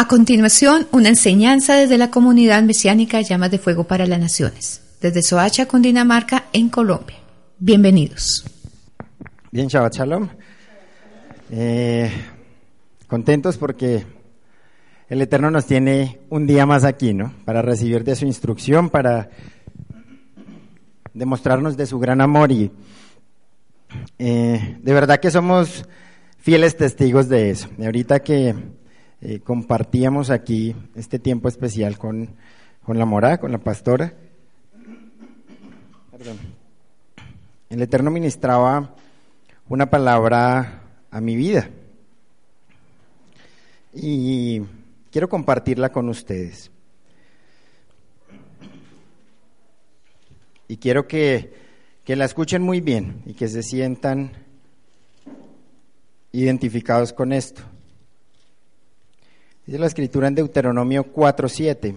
A continuación, una enseñanza desde la comunidad mesiánica Llamas de Fuego para las Naciones, desde Soacha, Cundinamarca, en Colombia. Bienvenidos. Bien, Shabbat Shalom. Eh, contentos porque el Eterno nos tiene un día más aquí, ¿no? Para recibir de su instrucción, para demostrarnos de su gran amor y eh, de verdad que somos fieles testigos de eso. Y ahorita que eh, compartíamos aquí este tiempo especial con, con la mora, con la pastora, el Eterno ministraba una palabra a mi vida y quiero compartirla con ustedes. Y quiero que, que la escuchen muy bien y que se sientan identificados con esto. Dice la escritura en Deuteronomio 4:7.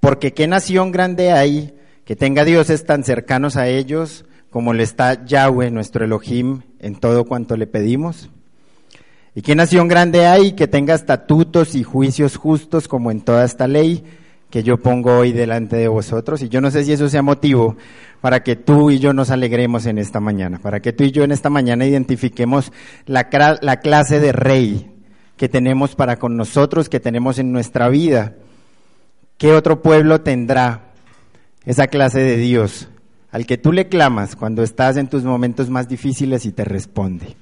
Porque qué nación grande hay que tenga dioses tan cercanos a ellos como le está Yahweh, nuestro Elohim, en todo cuanto le pedimos. ¿Y qué nación grande hay que tenga estatutos y juicios justos como en toda esta ley que yo pongo hoy delante de vosotros? Y yo no sé si eso sea motivo para que tú y yo nos alegremos en esta mañana, para que tú y yo en esta mañana identifiquemos la, la clase de rey que tenemos para con nosotros, que tenemos en nuestra vida. ¿Qué otro pueblo tendrá esa clase de Dios al que tú le clamas cuando estás en tus momentos más difíciles y te responde?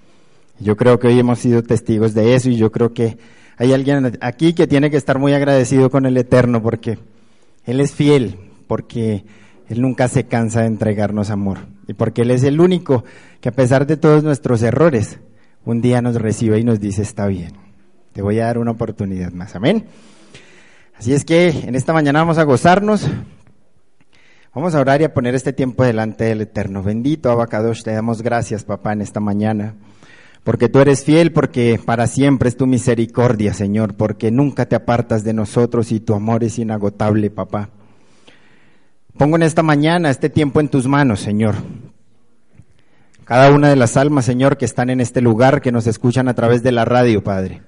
Yo creo que hoy hemos sido testigos de eso y yo creo que hay alguien aquí que tiene que estar muy agradecido con el Eterno porque Él es fiel, porque Él nunca se cansa de entregarnos amor y porque Él es el único que a pesar de todos nuestros errores, un día nos recibe y nos dice, está bien, te voy a dar una oportunidad más. Amén. Así es que en esta mañana vamos a gozarnos, vamos a orar y a poner este tiempo delante del Eterno. Bendito Abacadosh, te damos gracias, papá, en esta mañana porque tú eres fiel, porque para siempre es tu misericordia, Señor, porque nunca te apartas de nosotros y tu amor es inagotable, papá. Pongo en esta mañana este tiempo en tus manos, Señor. Cada una de las almas, Señor, que están en este lugar, que nos escuchan a través de la radio, Padre.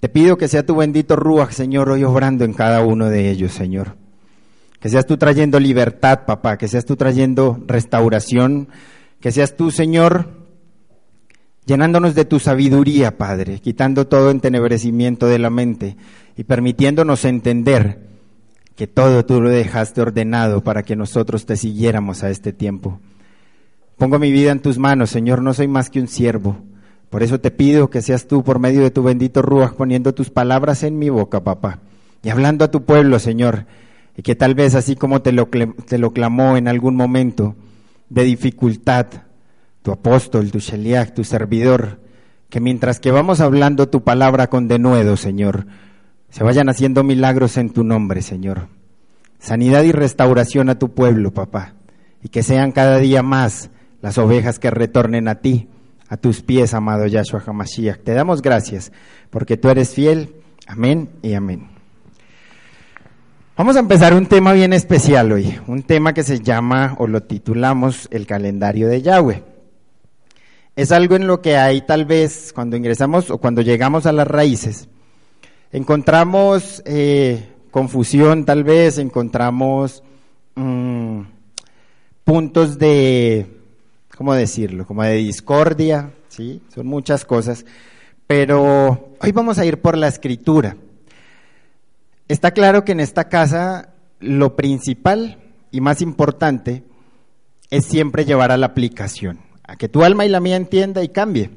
Te pido que sea tu bendito Ruach, Señor, hoy obrando en cada uno de ellos, Señor. Que seas tú trayendo libertad, papá, que seas tú trayendo restauración, que seas tú, Señor, llenándonos de tu sabiduría, Padre, quitando todo entenebrecimiento de la mente y permitiéndonos entender que todo tú lo dejaste ordenado para que nosotros te siguiéramos a este tiempo. Pongo mi vida en tus manos, Señor, no soy más que un siervo. Por eso te pido que seas tú, por medio de tu bendito Ruach, poniendo tus palabras en mi boca, papá, y hablando a tu pueblo, Señor, y que tal vez así como te lo, te lo clamó en algún momento de dificultad, tu apóstol, tu Sheliach, tu servidor, que mientras que vamos hablando tu palabra con denuedo, Señor, se vayan haciendo milagros en tu nombre, Señor. Sanidad y restauración a tu pueblo, papá, y que sean cada día más las ovejas que retornen a ti, a tus pies, amado Yahshua HaMashiach. Te damos gracias, porque tú eres fiel. Amén y amén. Vamos a empezar un tema bien especial hoy, un tema que se llama, o lo titulamos, el calendario de Yahweh es algo en lo que hay tal vez cuando ingresamos o cuando llegamos a las raíces, encontramos eh, confusión tal vez, encontramos mm, puntos de, ¿cómo decirlo? Como de discordia, ¿sí? Son muchas cosas, pero hoy vamos a ir por la escritura. Está claro que en esta casa lo principal y más importante es siempre llevar a la aplicación a que tu alma y la mía entienda y cambie.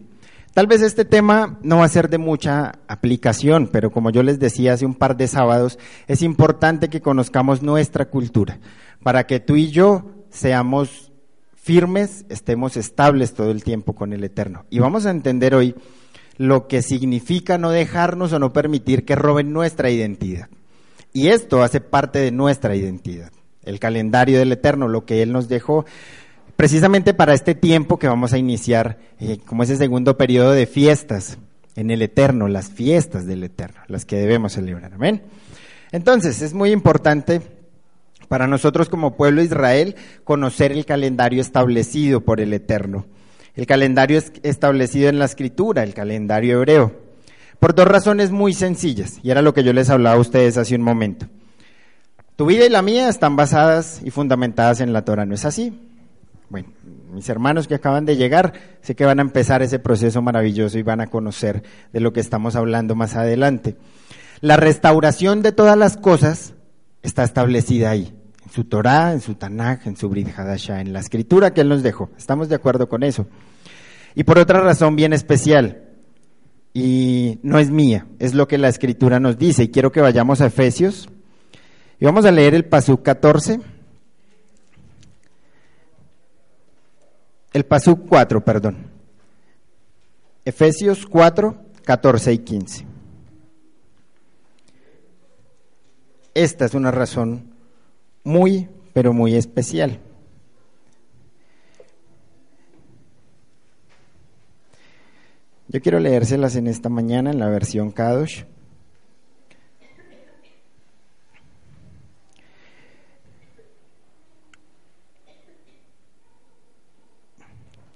Tal vez este tema no va a ser de mucha aplicación, pero como yo les decía hace un par de sábados, es importante que conozcamos nuestra cultura, para que tú y yo seamos firmes, estemos estables todo el tiempo con el Eterno. Y vamos a entender hoy lo que significa no dejarnos o no permitir que roben nuestra identidad. Y esto hace parte de nuestra identidad, el calendario del Eterno, lo que Él nos dejó precisamente para este tiempo que vamos a iniciar, eh, como ese segundo periodo de fiestas en el Eterno, las fiestas del Eterno, las que debemos celebrar. Amén. Entonces, es muy importante para nosotros como pueblo de Israel conocer el calendario establecido por el Eterno. El calendario es establecido en la escritura, el calendario hebreo, por dos razones muy sencillas, y era lo que yo les hablaba a ustedes hace un momento. Tu vida y la mía están basadas y fundamentadas en la Torah, ¿no es así? Bueno, mis hermanos que acaban de llegar, sé que van a empezar ese proceso maravilloso y van a conocer de lo que estamos hablando más adelante. La restauración de todas las cosas está establecida ahí, en su Torah, en su Tanaj, en su Brit Hadasha, en la escritura que Él nos dejó. Estamos de acuerdo con eso. Y por otra razón bien especial, y no es mía, es lo que la escritura nos dice. Y quiero que vayamos a Efesios, y vamos a leer el Pasuk 14. El Pasuk 4, perdón. Efesios 4, 14 y 15. Esta es una razón muy, pero muy especial. Yo quiero leérselas en esta mañana en la versión Kadosh.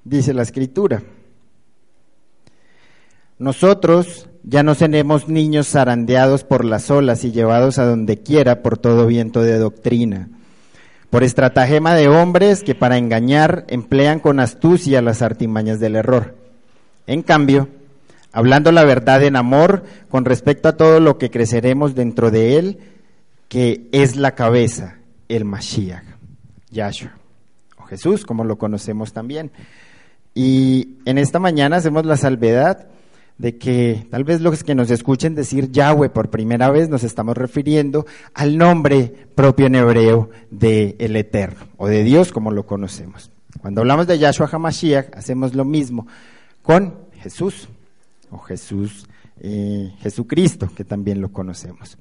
Dice la escritura. Nosotros ya no seremos niños zarandeados por las olas y llevados a donde quiera por todo viento de doctrina, por estratagema de hombres que para engañar emplean con astucia las artimañas del error. En cambio, hablando la verdad en amor con respecto a todo lo que creceremos dentro de él, que es la cabeza, el Mashiach, Yahshua, o Jesús, como lo conocemos también. Y en esta mañana hacemos la salvedad de que tal vez los que nos escuchen decir Yahweh por primera vez nos estamos refiriendo al nombre propio en hebreo de el Eterno o de Dios como lo conocemos. Cuando hablamos de Yahshua HaMashiach hacemos lo mismo con Jesús o Jesús, eh, Jesucristo, que también lo conocemos.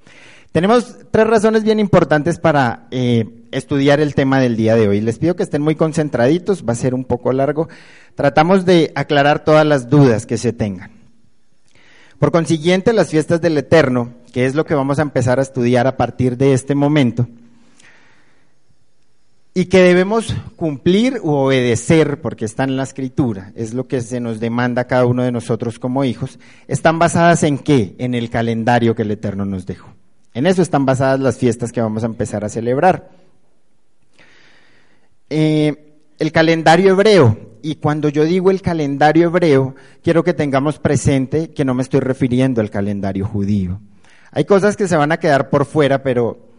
Tenemos tres razones bien importantes para eh, estudiar el tema del día de hoy. Les pido que estén muy concentraditos, va a ser un poco largo. Tratamos de aclarar todas las dudas que se tengan. Por consiguiente, las fiestas del Eterno, que es lo que vamos a empezar a estudiar a partir de este momento, y que debemos cumplir u obedecer, porque está en la escritura, es lo que se nos demanda a cada uno de nosotros como hijos, están basadas en qué? En el calendario que el Eterno nos dejó. En eso están basadas las fiestas que vamos a empezar a celebrar. Eh, el calendario hebreo, y cuando yo digo el calendario hebreo, quiero que tengamos presente que no me estoy refiriendo al calendario judío. Hay cosas que se van a quedar por fuera, pero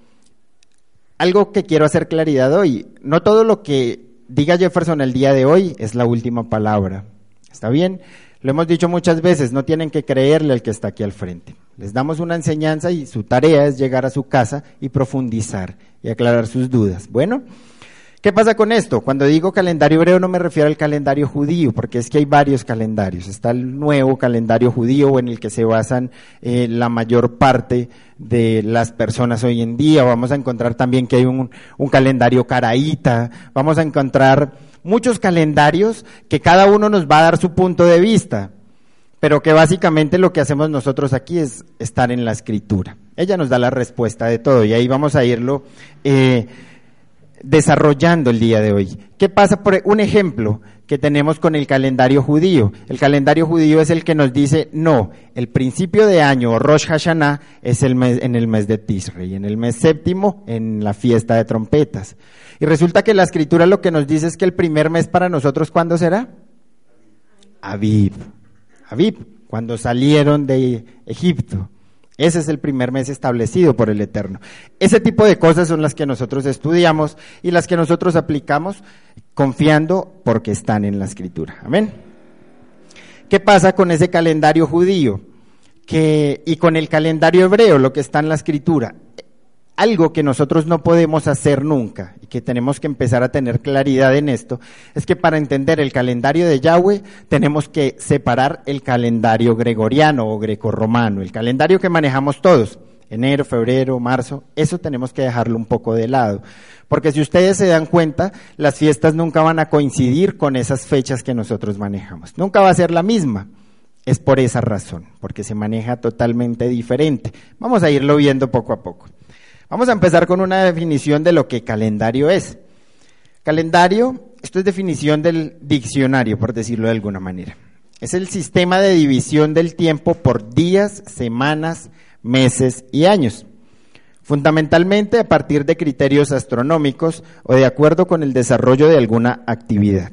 algo que quiero hacer claridad hoy, no todo lo que diga Jefferson el día de hoy es la última palabra. ¿Está bien? Lo hemos dicho muchas veces, no tienen que creerle al que está aquí al frente. Les damos una enseñanza y su tarea es llegar a su casa y profundizar y aclarar sus dudas. Bueno, ¿Qué pasa con esto? Cuando digo calendario hebreo no me refiero al calendario judío, porque es que hay varios calendarios. Está el nuevo calendario judío en el que se basan eh, la mayor parte de las personas hoy en día. Vamos a encontrar también que hay un, un calendario caraíta. Vamos a encontrar muchos calendarios que cada uno nos va a dar su punto de vista, pero que básicamente lo que hacemos nosotros aquí es estar en la escritura. Ella nos da la respuesta de todo y ahí vamos a irlo. Eh, desarrollando el día de hoy. ¿Qué pasa por un ejemplo que tenemos con el calendario judío? El calendario judío es el que nos dice, no, el principio de año, Rosh Hashanah, es el mes, en el mes de Tisrei, en el mes séptimo, en la fiesta de trompetas. Y resulta que la escritura lo que nos dice es que el primer mes para nosotros, ¿cuándo será? Aviv. Aviv, cuando salieron de Egipto. Ese es el primer mes establecido por el Eterno. Ese tipo de cosas son las que nosotros estudiamos y las que nosotros aplicamos confiando porque están en la escritura. Amén. ¿Qué pasa con ese calendario judío? Y con el calendario hebreo, lo que está en la escritura. Algo que nosotros no podemos hacer nunca y que tenemos que empezar a tener claridad en esto, es que para entender el calendario de Yahweh tenemos que separar el calendario gregoriano o grecorromano, el calendario que manejamos todos, enero, febrero, marzo, eso tenemos que dejarlo un poco de lado. Porque si ustedes se dan cuenta, las fiestas nunca van a coincidir con esas fechas que nosotros manejamos. Nunca va a ser la misma. Es por esa razón, porque se maneja totalmente diferente. Vamos a irlo viendo poco a poco. Vamos a empezar con una definición de lo que calendario es. Calendario, esto es definición del diccionario, por decirlo de alguna manera. Es el sistema de división del tiempo por días, semanas, meses y años. Fundamentalmente a partir de criterios astronómicos o de acuerdo con el desarrollo de alguna actividad.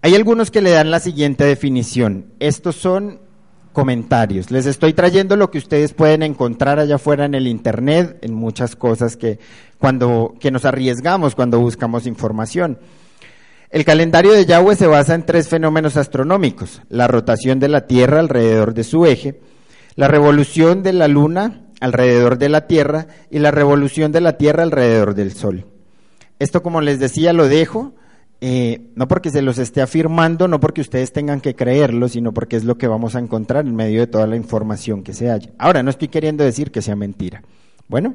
Hay algunos que le dan la siguiente definición. Estos son comentarios. Les estoy trayendo lo que ustedes pueden encontrar allá afuera en el internet, en muchas cosas que cuando que nos arriesgamos cuando buscamos información. El calendario de Yahweh se basa en tres fenómenos astronómicos: la rotación de la Tierra alrededor de su eje, la revolución de la Luna alrededor de la Tierra y la revolución de la Tierra alrededor del Sol. Esto, como les decía, lo dejo eh, no porque se los esté afirmando, no porque ustedes tengan que creerlo, sino porque es lo que vamos a encontrar en medio de toda la información que se haya. Ahora, no estoy queriendo decir que sea mentira. Bueno,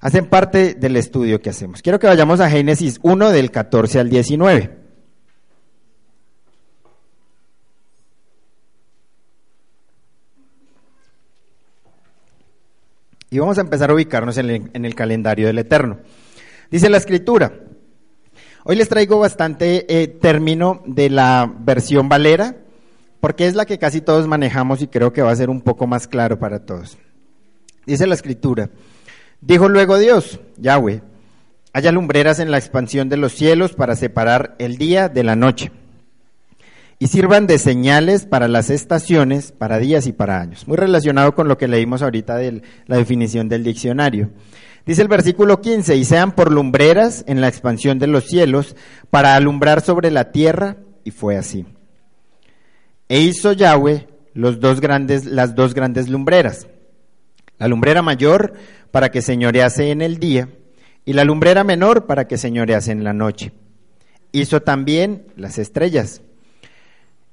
hacen parte del estudio que hacemos. Quiero que vayamos a Génesis 1 del 14 al 19. Y vamos a empezar a ubicarnos en el calendario del Eterno. Dice la escritura, Hoy les traigo bastante eh, término de la versión Valera, porque es la que casi todos manejamos y creo que va a ser un poco más claro para todos. Dice la escritura, dijo luego Dios, Yahweh, haya lumbreras en la expansión de los cielos para separar el día de la noche y sirvan de señales para las estaciones, para días y para años. Muy relacionado con lo que leímos ahorita de la definición del diccionario. Dice el versículo 15, y sean por lumbreras en la expansión de los cielos para alumbrar sobre la tierra, y fue así. E hizo Yahweh las dos grandes lumbreras, la lumbrera mayor para que señorease en el día, y la lumbrera menor para que señorease en la noche. Hizo también las estrellas,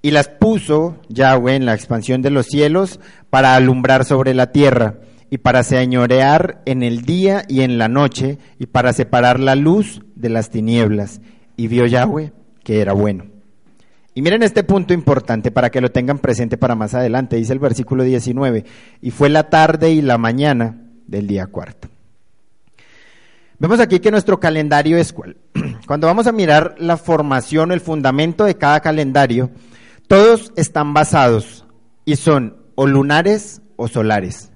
y las puso Yahweh en la expansión de los cielos para alumbrar sobre la tierra y para señorear en el día y en la noche, y para separar la luz de las tinieblas. Y vio Yahweh que era bueno. Y miren este punto importante para que lo tengan presente para más adelante. Dice el versículo 19, y fue la tarde y la mañana del día cuarto. Vemos aquí que nuestro calendario es cuál. Cuando vamos a mirar la formación, el fundamento de cada calendario, todos están basados y son o lunares o solares.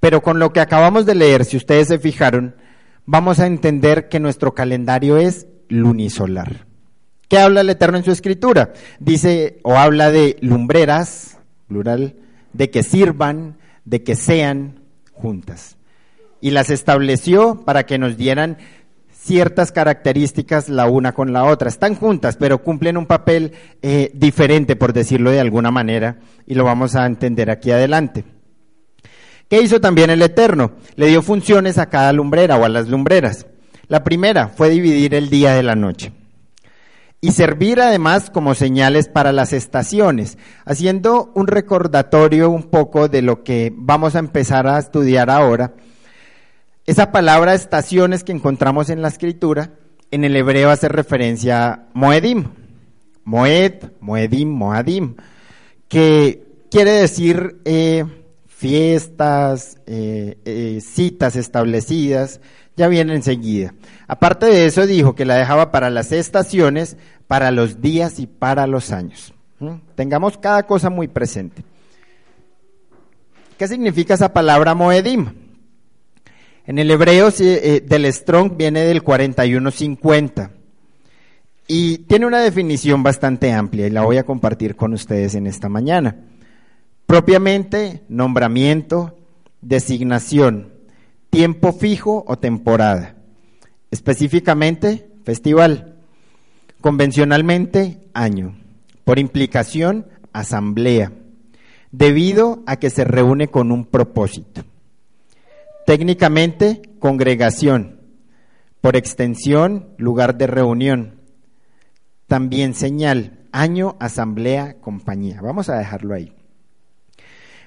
Pero con lo que acabamos de leer, si ustedes se fijaron, vamos a entender que nuestro calendario es lunisolar. ¿Qué habla el Eterno en su escritura? Dice o habla de lumbreras, plural, de que sirvan, de que sean juntas. Y las estableció para que nos dieran ciertas características la una con la otra. Están juntas, pero cumplen un papel eh, diferente, por decirlo de alguna manera, y lo vamos a entender aquí adelante. ¿Qué hizo también el Eterno? Le dio funciones a cada lumbrera o a las lumbreras. La primera fue dividir el día de la noche y servir además como señales para las estaciones, haciendo un recordatorio un poco de lo que vamos a empezar a estudiar ahora. Esa palabra estaciones que encontramos en la escritura, en el hebreo hace referencia a Moedim, Moed, Moedim, Moadim, que quiere decir eh, fiestas, eh, eh, citas establecidas, ya viene enseguida. Aparte de eso, dijo que la dejaba para las estaciones, para los días y para los años. Tengamos cada cosa muy presente. ¿Qué significa esa palabra Moedim? En el hebreo eh, del Strong viene del 4150 y tiene una definición bastante amplia y la voy a compartir con ustedes en esta mañana. Propiamente, nombramiento, designación, tiempo fijo o temporada. Específicamente, festival. Convencionalmente, año. Por implicación, asamblea. Debido a que se reúne con un propósito. Técnicamente, congregación. Por extensión, lugar de reunión. También señal, año, asamblea, compañía. Vamos a dejarlo ahí.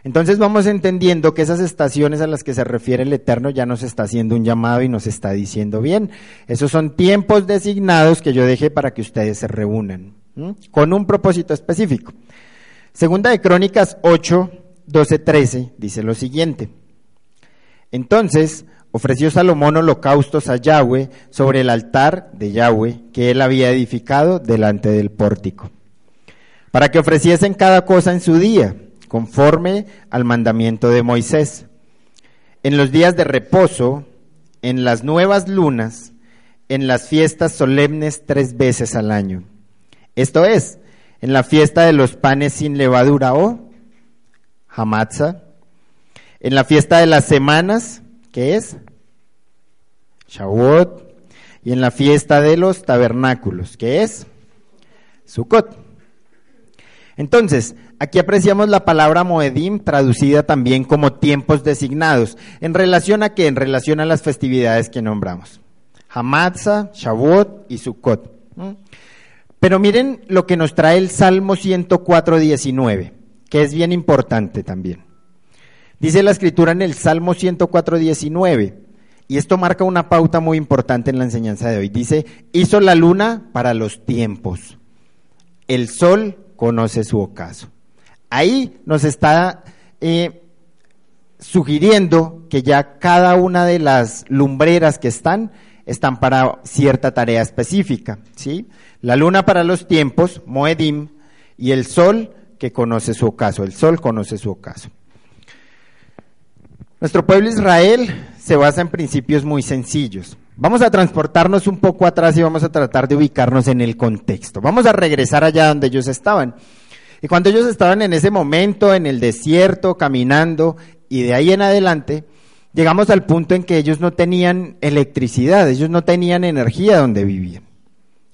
Entonces vamos entendiendo que esas estaciones a las que se refiere el Eterno ya nos está haciendo un llamado y nos está diciendo bien. Esos son tiempos designados que yo dejé para que ustedes se reúnan, con un propósito específico. Segunda de Crónicas 8, 12, 13 dice lo siguiente. Entonces ofreció Salomón holocaustos a Yahweh sobre el altar de Yahweh que él había edificado delante del pórtico, para que ofreciesen cada cosa en su día conforme al mandamiento de Moisés. En los días de reposo, en las nuevas lunas, en las fiestas solemnes tres veces al año. Esto es, en la fiesta de los panes sin levadura o Hamatza, en la fiesta de las semanas, que es Shavuot, y en la fiesta de los tabernáculos, que es Sukkot. Entonces, Aquí apreciamos la palabra Moedim traducida también como tiempos designados. ¿En relación a qué? En relación a las festividades que nombramos. Hamatza, Shavuot y Sukkot. Pero miren lo que nos trae el Salmo 104, 19, que es bien importante también. Dice la escritura en el Salmo 104, 19, y esto marca una pauta muy importante en la enseñanza de hoy. Dice, hizo la luna para los tiempos, el sol conoce su ocaso. Ahí nos está eh, sugiriendo que ya cada una de las lumbreras que están están para cierta tarea específica, ¿sí? La luna para los tiempos, Moedim, y el sol que conoce su ocaso, el sol conoce su ocaso. Nuestro pueblo Israel se basa en principios muy sencillos. Vamos a transportarnos un poco atrás y vamos a tratar de ubicarnos en el contexto. Vamos a regresar allá donde ellos estaban. Y cuando ellos estaban en ese momento, en el desierto, caminando, y de ahí en adelante, llegamos al punto en que ellos no tenían electricidad, ellos no tenían energía donde vivían.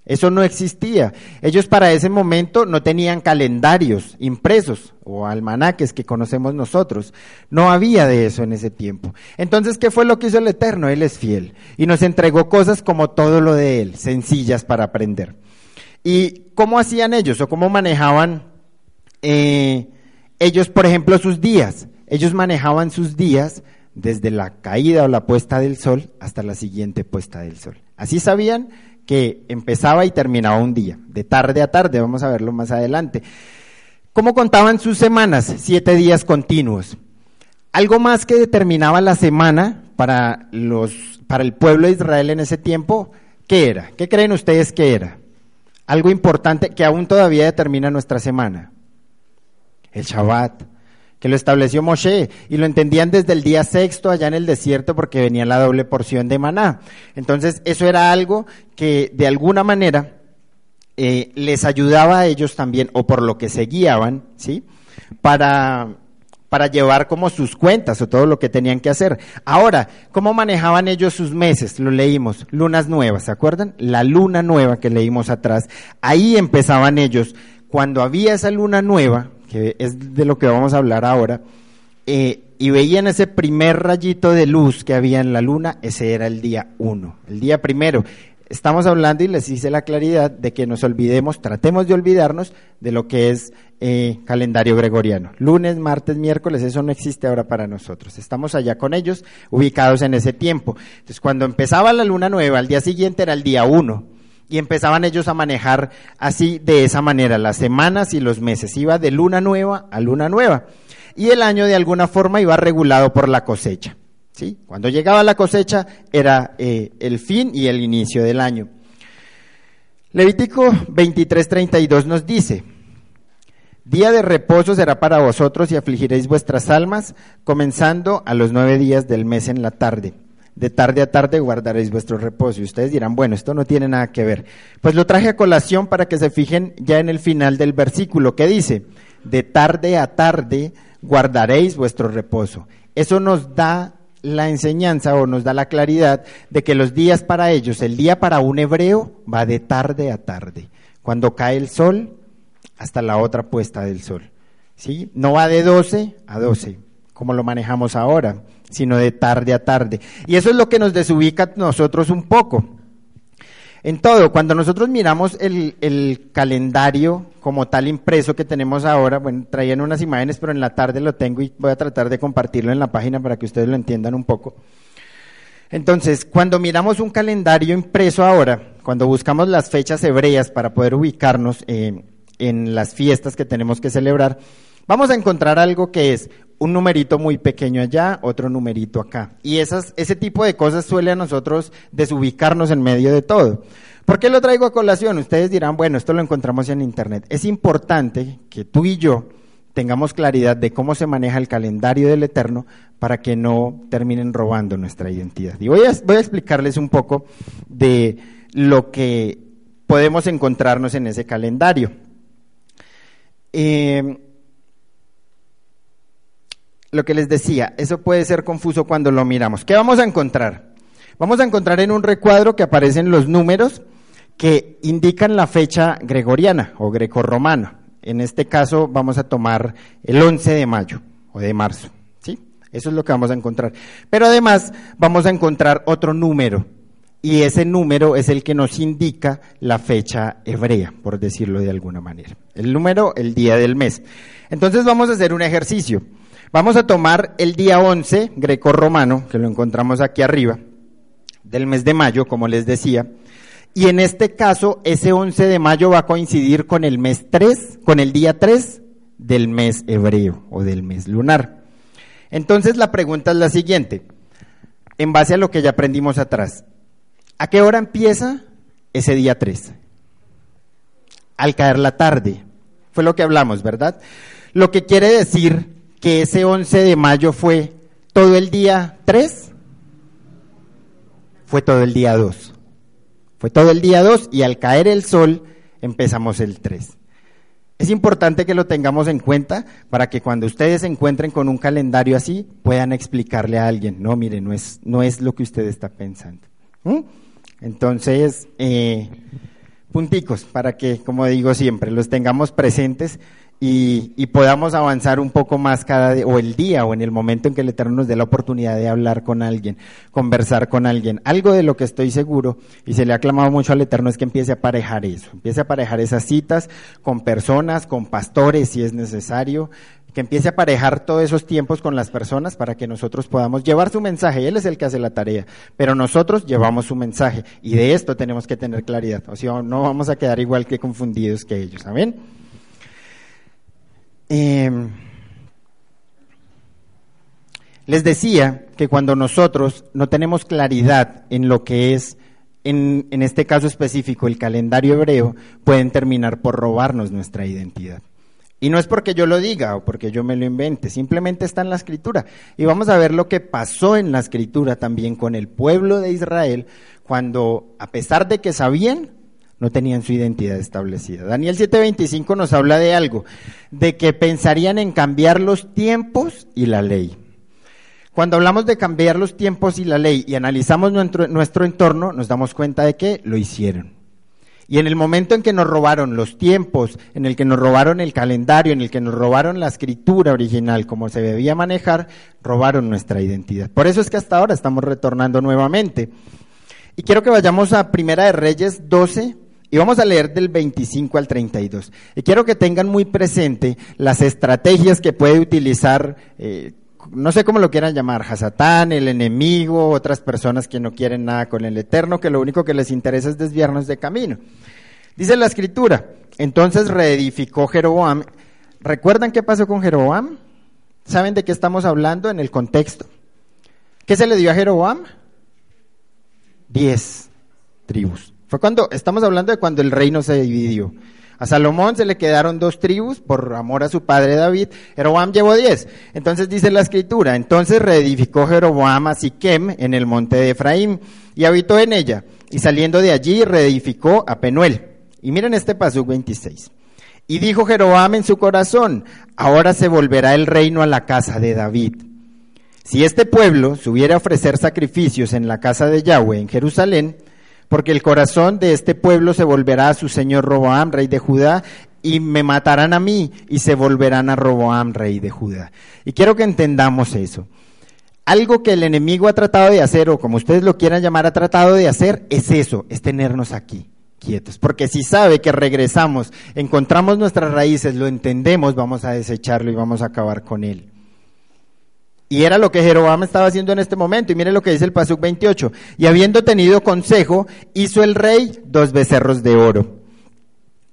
Eso no existía. Ellos para ese momento no tenían calendarios impresos o almanaques que conocemos nosotros. No había de eso en ese tiempo. Entonces, ¿qué fue lo que hizo el Eterno? Él es fiel y nos entregó cosas como todo lo de Él, sencillas para aprender. ¿Y cómo hacían ellos o cómo manejaban eh, ellos, por ejemplo, sus días, ellos manejaban sus días desde la caída o la puesta del sol hasta la siguiente puesta del sol. Así sabían que empezaba y terminaba un día, de tarde a tarde, vamos a verlo más adelante. ¿Cómo contaban sus semanas? Siete días continuos. Algo más que determinaba la semana para, los, para el pueblo de Israel en ese tiempo, ¿qué era? ¿Qué creen ustedes que era? Algo importante que aún todavía determina nuestra semana el Shabbat, que lo estableció Moshe y lo entendían desde el día sexto allá en el desierto porque venía la doble porción de maná. Entonces eso era algo que de alguna manera eh, les ayudaba a ellos también, o por lo que se guiaban, ¿sí? Para, para llevar como sus cuentas o todo lo que tenían que hacer. Ahora, ¿cómo manejaban ellos sus meses? Lo leímos, lunas nuevas, ¿se acuerdan? La luna nueva que leímos atrás. Ahí empezaban ellos. Cuando había esa luna nueva, que es de lo que vamos a hablar ahora, eh, y veían ese primer rayito de luz que había en la luna, ese era el día uno, el día primero. Estamos hablando y les hice la claridad de que nos olvidemos, tratemos de olvidarnos de lo que es eh, calendario gregoriano. Lunes, martes, miércoles, eso no existe ahora para nosotros. Estamos allá con ellos, ubicados en ese tiempo. Entonces, cuando empezaba la luna nueva, al día siguiente era el día uno y empezaban ellos a manejar así de esa manera las semanas y los meses. Iba de luna nueva a luna nueva. Y el año de alguna forma iba regulado por la cosecha. ¿sí? Cuando llegaba la cosecha era eh, el fin y el inicio del año. Levítico 23:32 nos dice, Día de reposo será para vosotros y afligiréis vuestras almas, comenzando a los nueve días del mes en la tarde de tarde a tarde guardaréis vuestro reposo. Y ustedes dirán, bueno, esto no tiene nada que ver. Pues lo traje a colación para que se fijen ya en el final del versículo que dice, de tarde a tarde guardaréis vuestro reposo. Eso nos da la enseñanza o nos da la claridad de que los días para ellos, el día para un hebreo va de tarde a tarde. Cuando cae el sol hasta la otra puesta del sol. ¿Sí? No va de 12 a 12 como lo manejamos ahora, sino de tarde a tarde. Y eso es lo que nos desubica a nosotros un poco. En todo, cuando nosotros miramos el, el, calendario como tal impreso que tenemos ahora, bueno, traían unas imágenes, pero en la tarde lo tengo y voy a tratar de compartirlo en la página para que ustedes lo entiendan un poco. Entonces, cuando miramos un calendario impreso ahora, cuando buscamos las fechas hebreas para poder ubicarnos eh, en las fiestas que tenemos que celebrar, vamos a encontrar algo que es un numerito muy pequeño allá, otro numerito acá. Y esas, ese tipo de cosas suele a nosotros desubicarnos en medio de todo. ¿Por qué lo traigo a colación? Ustedes dirán, bueno, esto lo encontramos en Internet. Es importante que tú y yo tengamos claridad de cómo se maneja el calendario del Eterno para que no terminen robando nuestra identidad. Y voy a, voy a explicarles un poco de lo que podemos encontrarnos en ese calendario. Eh, lo que les decía, eso puede ser confuso cuando lo miramos. ¿Qué vamos a encontrar? Vamos a encontrar en un recuadro que aparecen los números que indican la fecha gregoriana o grecorromana. En este caso vamos a tomar el 11 de mayo o de marzo. ¿sí? Eso es lo que vamos a encontrar. Pero además vamos a encontrar otro número y ese número es el que nos indica la fecha hebrea, por decirlo de alguna manera. El número, el día del mes. Entonces vamos a hacer un ejercicio. Vamos a tomar el día 11 greco-romano, que lo encontramos aquí arriba, del mes de mayo, como les decía, y en este caso ese 11 de mayo va a coincidir con el mes 3, con el día 3 del mes hebreo o del mes lunar. Entonces la pregunta es la siguiente, en base a lo que ya aprendimos atrás, ¿a qué hora empieza ese día 3? Al caer la tarde, fue lo que hablamos, ¿verdad? Lo que quiere decir que ese 11 de mayo fue todo el día 3, fue todo el día 2. Fue todo el día 2 y al caer el sol empezamos el 3. Es importante que lo tengamos en cuenta para que cuando ustedes se encuentren con un calendario así puedan explicarle a alguien, no, mire, no es, no es lo que usted está pensando. ¿Mm? Entonces, eh, punticos para que, como digo siempre, los tengamos presentes y, podamos avanzar un poco más cada día, o el día, o en el momento en que el Eterno nos dé la oportunidad de hablar con alguien, conversar con alguien. Algo de lo que estoy seguro, y se le ha clamado mucho al Eterno, es que empiece a aparejar eso, empiece a aparejar esas citas con personas, con pastores, si es necesario, que empiece a aparejar todos esos tiempos con las personas para que nosotros podamos llevar su mensaje. Él es el que hace la tarea, pero nosotros llevamos su mensaje y de esto tenemos que tener claridad. O sea, no vamos a quedar igual que confundidos que ellos. Amén. Em, les decía que cuando nosotros no tenemos claridad en lo que es, en, en este caso específico, el calendario hebreo, pueden terminar por robarnos nuestra identidad. Y no es porque yo lo diga o porque yo me lo invente, simplemente está en la escritura. Y vamos a ver lo que pasó en la escritura también con el pueblo de Israel cuando, a pesar de que sabían, no tenían su identidad establecida. Daniel 7:25 nos habla de algo, de que pensarían en cambiar los tiempos y la ley. Cuando hablamos de cambiar los tiempos y la ley y analizamos nuestro, nuestro entorno, nos damos cuenta de que lo hicieron. Y en el momento en que nos robaron los tiempos, en el que nos robaron el calendario, en el que nos robaron la escritura original, como se debía manejar, robaron nuestra identidad. Por eso es que hasta ahora estamos retornando nuevamente. Y quiero que vayamos a Primera de Reyes 12, y vamos a leer del 25 al 32. Y quiero que tengan muy presente las estrategias que puede utilizar, eh, no sé cómo lo quieran llamar, Hasatán, el enemigo, otras personas que no quieren nada con el Eterno, que lo único que les interesa es desviarnos de camino. Dice la escritura, entonces reedificó Jeroboam. ¿Recuerdan qué pasó con Jeroboam? ¿Saben de qué estamos hablando en el contexto? ¿Qué se le dio a Jeroboam? Diez tribus. Fue cuando, estamos hablando de cuando el reino se dividió. A Salomón se le quedaron dos tribus por amor a su padre David. Jeroboam llevó diez. Entonces dice la escritura, entonces reedificó Jeroboam a Siquem en el monte de Efraín y habitó en ella. Y saliendo de allí reedificó a Penuel. Y miren este paso 26. Y dijo Jeroboam en su corazón, ahora se volverá el reino a la casa de David. Si este pueblo subiera a ofrecer sacrificios en la casa de Yahweh en Jerusalén, porque el corazón de este pueblo se volverá a su señor Roboam, rey de Judá, y me matarán a mí y se volverán a Roboam, rey de Judá. Y quiero que entendamos eso. Algo que el enemigo ha tratado de hacer, o como ustedes lo quieran llamar, ha tratado de hacer, es eso, es tenernos aquí, quietos. Porque si sabe que regresamos, encontramos nuestras raíces, lo entendemos, vamos a desecharlo y vamos a acabar con él. Y era lo que Jeroboam estaba haciendo en este momento. Y mire lo que dice el Pasuk 28. Y habiendo tenido consejo, hizo el rey dos becerros de oro.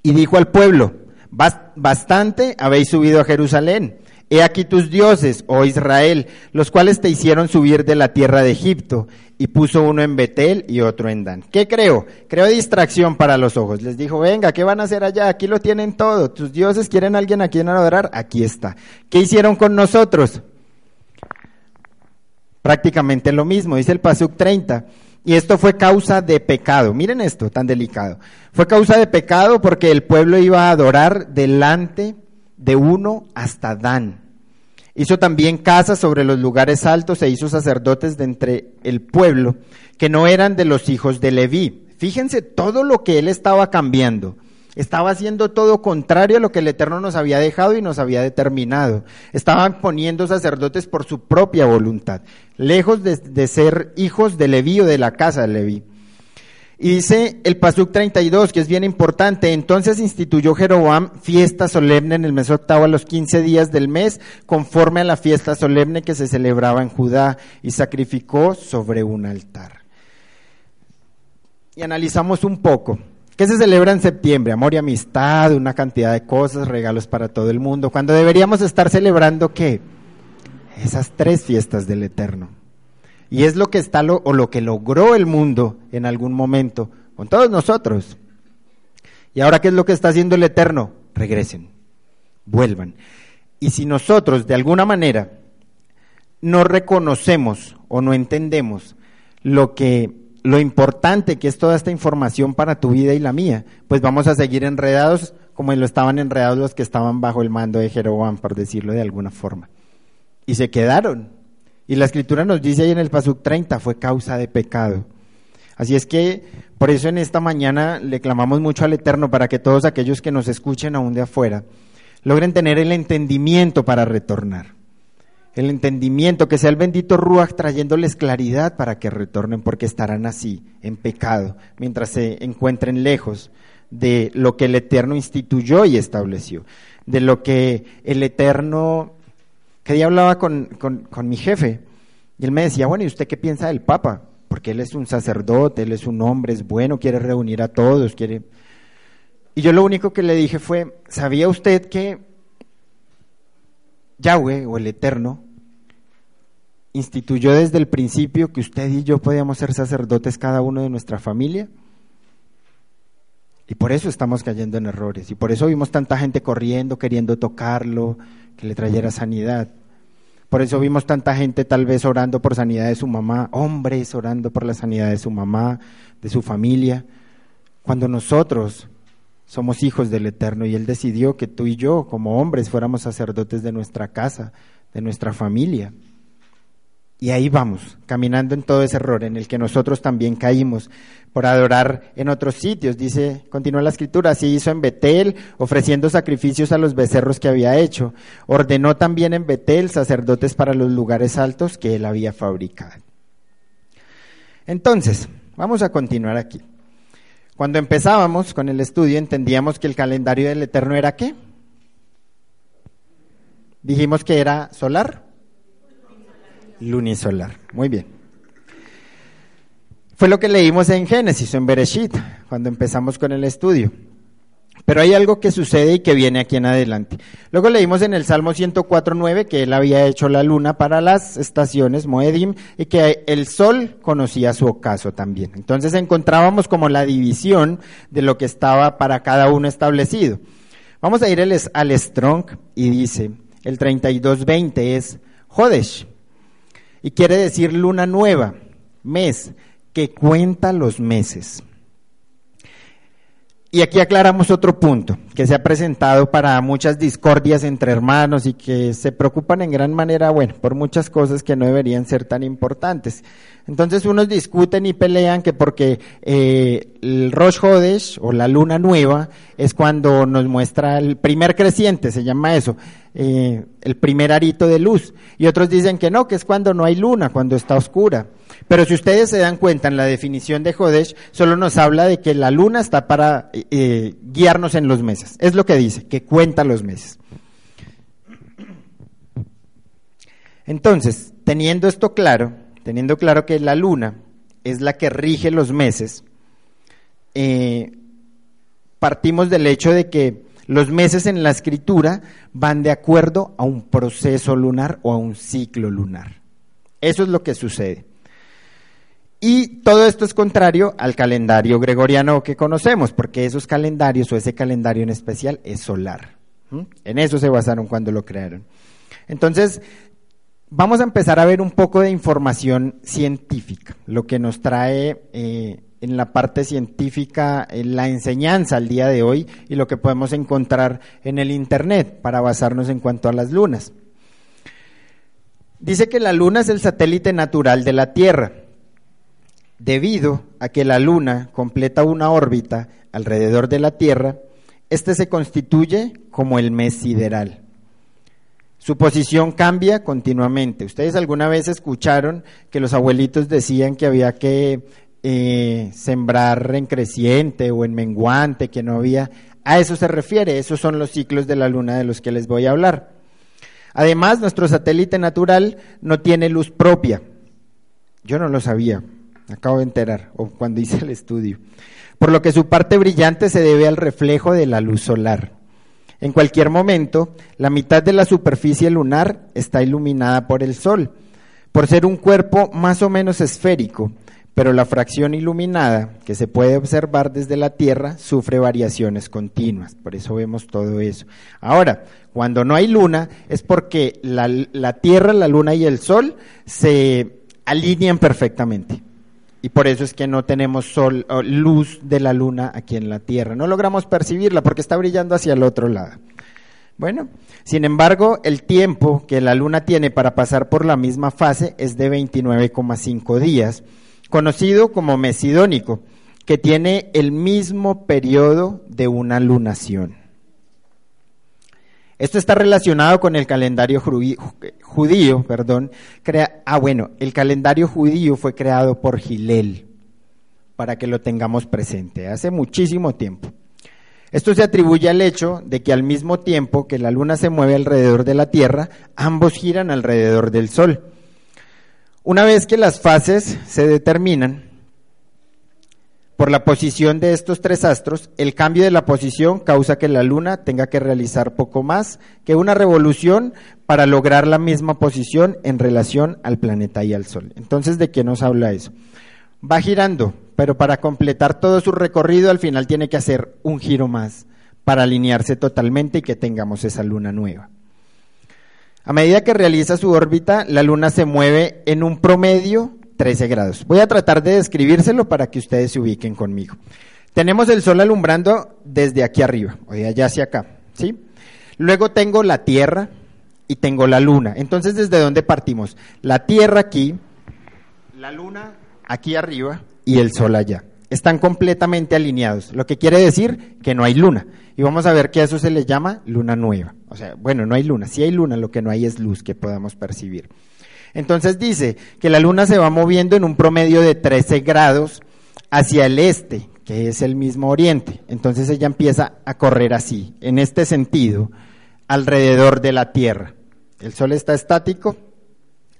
Y dijo al pueblo, bastante habéis subido a Jerusalén. He aquí tus dioses, oh Israel, los cuales te hicieron subir de la tierra de Egipto. Y puso uno en Betel y otro en Dan. ¿Qué creo? Creo distracción para los ojos. Les dijo, venga, ¿qué van a hacer allá? Aquí lo tienen todo. Tus dioses quieren a alguien a quien adorar. Aquí está. ¿Qué hicieron con nosotros? Prácticamente lo mismo, dice el Pasuk 30. Y esto fue causa de pecado. Miren esto, tan delicado. Fue causa de pecado porque el pueblo iba a adorar delante de uno hasta Dan. Hizo también casas sobre los lugares altos e hizo sacerdotes de entre el pueblo que no eran de los hijos de Leví. Fíjense todo lo que él estaba cambiando. Estaba haciendo todo contrario a lo que el Eterno nos había dejado y nos había determinado. Estaban poniendo sacerdotes por su propia voluntad, lejos de, ser hijos de Leví o de la casa de Leví. Y dice el Pasuk 32, que es bien importante, entonces instituyó Jeroboam fiesta solemne en el mes octavo a los quince días del mes, conforme a la fiesta solemne que se celebraba en Judá, y sacrificó sobre un altar. Y analizamos un poco. ¿Qué se celebra en septiembre? Amor y amistad, una cantidad de cosas, regalos para todo el mundo. Cuando deberíamos estar celebrando qué? Esas tres fiestas del Eterno. Y es lo que está o lo que logró el mundo en algún momento con todos nosotros. Y ahora qué es lo que está haciendo el Eterno? Regresen, vuelvan. Y si nosotros de alguna manera no reconocemos o no entendemos lo que lo importante que es toda esta información para tu vida y la mía, pues vamos a seguir enredados como lo estaban enredados los que estaban bajo el mando de Jeroboam, por decirlo de alguna forma. Y se quedaron. Y la escritura nos dice ahí en el Pasuk 30, fue causa de pecado. Así es que por eso en esta mañana le clamamos mucho al Eterno para que todos aquellos que nos escuchen aún de afuera logren tener el entendimiento para retornar el entendimiento, que sea el bendito Ruach trayéndoles claridad para que retornen, porque estarán así, en pecado, mientras se encuentren lejos de lo que el Eterno instituyó y estableció, de lo que el Eterno, que día hablaba con, con mi jefe, y él me decía, bueno, ¿y usted qué piensa del Papa? Porque él es un sacerdote, él es un hombre, es bueno, quiere reunir a todos, quiere... Y yo lo único que le dije fue, ¿sabía usted que Yahweh o el Eterno instituyó desde el principio que usted y yo podíamos ser sacerdotes cada uno de nuestra familia. Y por eso estamos cayendo en errores. Y por eso vimos tanta gente corriendo, queriendo tocarlo, que le trayera sanidad. Por eso vimos tanta gente tal vez orando por sanidad de su mamá, hombres orando por la sanidad de su mamá, de su familia, cuando nosotros somos hijos del Eterno y Él decidió que tú y yo, como hombres, fuéramos sacerdotes de nuestra casa, de nuestra familia. Y ahí vamos, caminando en todo ese error en el que nosotros también caímos por adorar en otros sitios. Dice, continúa la escritura, así hizo en Betel, ofreciendo sacrificios a los becerros que había hecho. Ordenó también en Betel sacerdotes para los lugares altos que él había fabricado. Entonces, vamos a continuar aquí. Cuando empezábamos con el estudio entendíamos que el calendario del Eterno era qué? Dijimos que era solar. Lunisolar. Muy bien. Fue lo que leímos en Génesis, en Bereshit, cuando empezamos con el estudio. Pero hay algo que sucede y que viene aquí en adelante. Luego leímos en el Salmo 104.9 que él había hecho la luna para las estaciones Moedim y que el sol conocía su ocaso también. Entonces encontrábamos como la división de lo que estaba para cada uno establecido. Vamos a ir al Strong y dice, el 32.20 es Jodesh y quiere decir luna nueva, mes, que cuenta los meses. Y aquí aclaramos otro punto. que se ha presentado para muchas discordias entre hermanos y que se preocupan en gran manera, bueno, por muchas cosas que no deberían ser tan importantes. Entonces unos discuten y pelean que porque eh, el Rosh Hodesh o la luna nueva es cuando nos muestra el primer creciente, se llama eso, eh, el primer arito de luz. Y otros dicen que no, que es cuando no hay luna, cuando está oscura. Pero si ustedes se dan cuenta en la definición de Hodesh, solo nos habla de que la luna está para eh, guiarnos en los meses. Es lo que dice, que cuenta los meses. Entonces, teniendo esto claro, teniendo claro que la luna es la que rige los meses, eh, partimos del hecho de que los meses en la escritura van de acuerdo a un proceso lunar o a un ciclo lunar. Eso es lo que sucede. Y todo esto es contrario al calendario gregoriano que conocemos, porque esos calendarios o ese calendario en especial es solar. En eso se basaron cuando lo crearon. Entonces, vamos a empezar a ver un poco de información científica, lo que nos trae eh, en la parte científica la enseñanza al día de hoy y lo que podemos encontrar en el Internet para basarnos en cuanto a las lunas. Dice que la luna es el satélite natural de la Tierra. Debido a que la luna completa una órbita alrededor de la Tierra, este se constituye como el mes sideral. Su posición cambia continuamente. Ustedes alguna vez escucharon que los abuelitos decían que había que eh, sembrar en creciente o en menguante, que no había... A eso se refiere, esos son los ciclos de la luna de los que les voy a hablar. Además, nuestro satélite natural no tiene luz propia. Yo no lo sabía, acabo de enterar, o cuando hice el estudio. Por lo que su parte brillante se debe al reflejo de la luz solar. En cualquier momento, la mitad de la superficie lunar está iluminada por el Sol, por ser un cuerpo más o menos esférico, pero la fracción iluminada que se puede observar desde la Tierra sufre variaciones continuas, por eso vemos todo eso. Ahora, cuando no hay luna es porque la, Tierra, la luna y el Sol se alinean perfectamente. Y por eso es que no tenemos sol, luz de la luna aquí en la Tierra. No logramos percibirla porque está brillando hacia el otro lado. Bueno, sin embargo, el tiempo que la luna tiene para pasar por la misma fase es de 29,5 días, conocido como mesidónico, que tiene el mismo periodo de una lunación. Esto está relacionado con el calendario judío, perdón. Ah, bueno, el calendario judío fue creado por Gilel, para que lo tengamos presente, hace muchísimo tiempo. Esto se atribuye al hecho de que al mismo tiempo que la luna se mueve alrededor de la Tierra, ambos giran alrededor del Sol. Una vez que las fases se determinan, por la posición de estos tres astros, el cambio de la posición causa que la Luna tenga que realizar poco más que una revolución para lograr la misma posición en relación al planeta y al Sol. Entonces, ¿de qué nos habla eso? Va girando, pero para completar todo su recorrido al final tiene que hacer un giro más para alinearse totalmente y que tengamos esa luna nueva. A medida que realiza su órbita, la luna se mueve en un promedio 13 grados. Voy a tratar de describírselo para que ustedes se ubiquen conmigo. Tenemos el sol alumbrando desde aquí arriba, o de allá hacia acá, ¿sí? Luego tengo la Tierra y tengo la Luna. Entonces, ¿desde dónde partimos? La Tierra aquí, la Luna aquí arriba y el Sol allá. Están completamente alineados, lo que quiere decir que no hay luna. Y vamos a ver que a eso se le llama luna nueva. O sea, bueno, no hay luna, sí hay luna, lo que no hay es luz que podamos percibir. Entonces dice que la luna se va moviendo en un promedio de 13 grados hacia el este, que es el mismo oriente. Entonces ella empieza a correr así, en este sentido, alrededor de la Tierra. El Sol está estático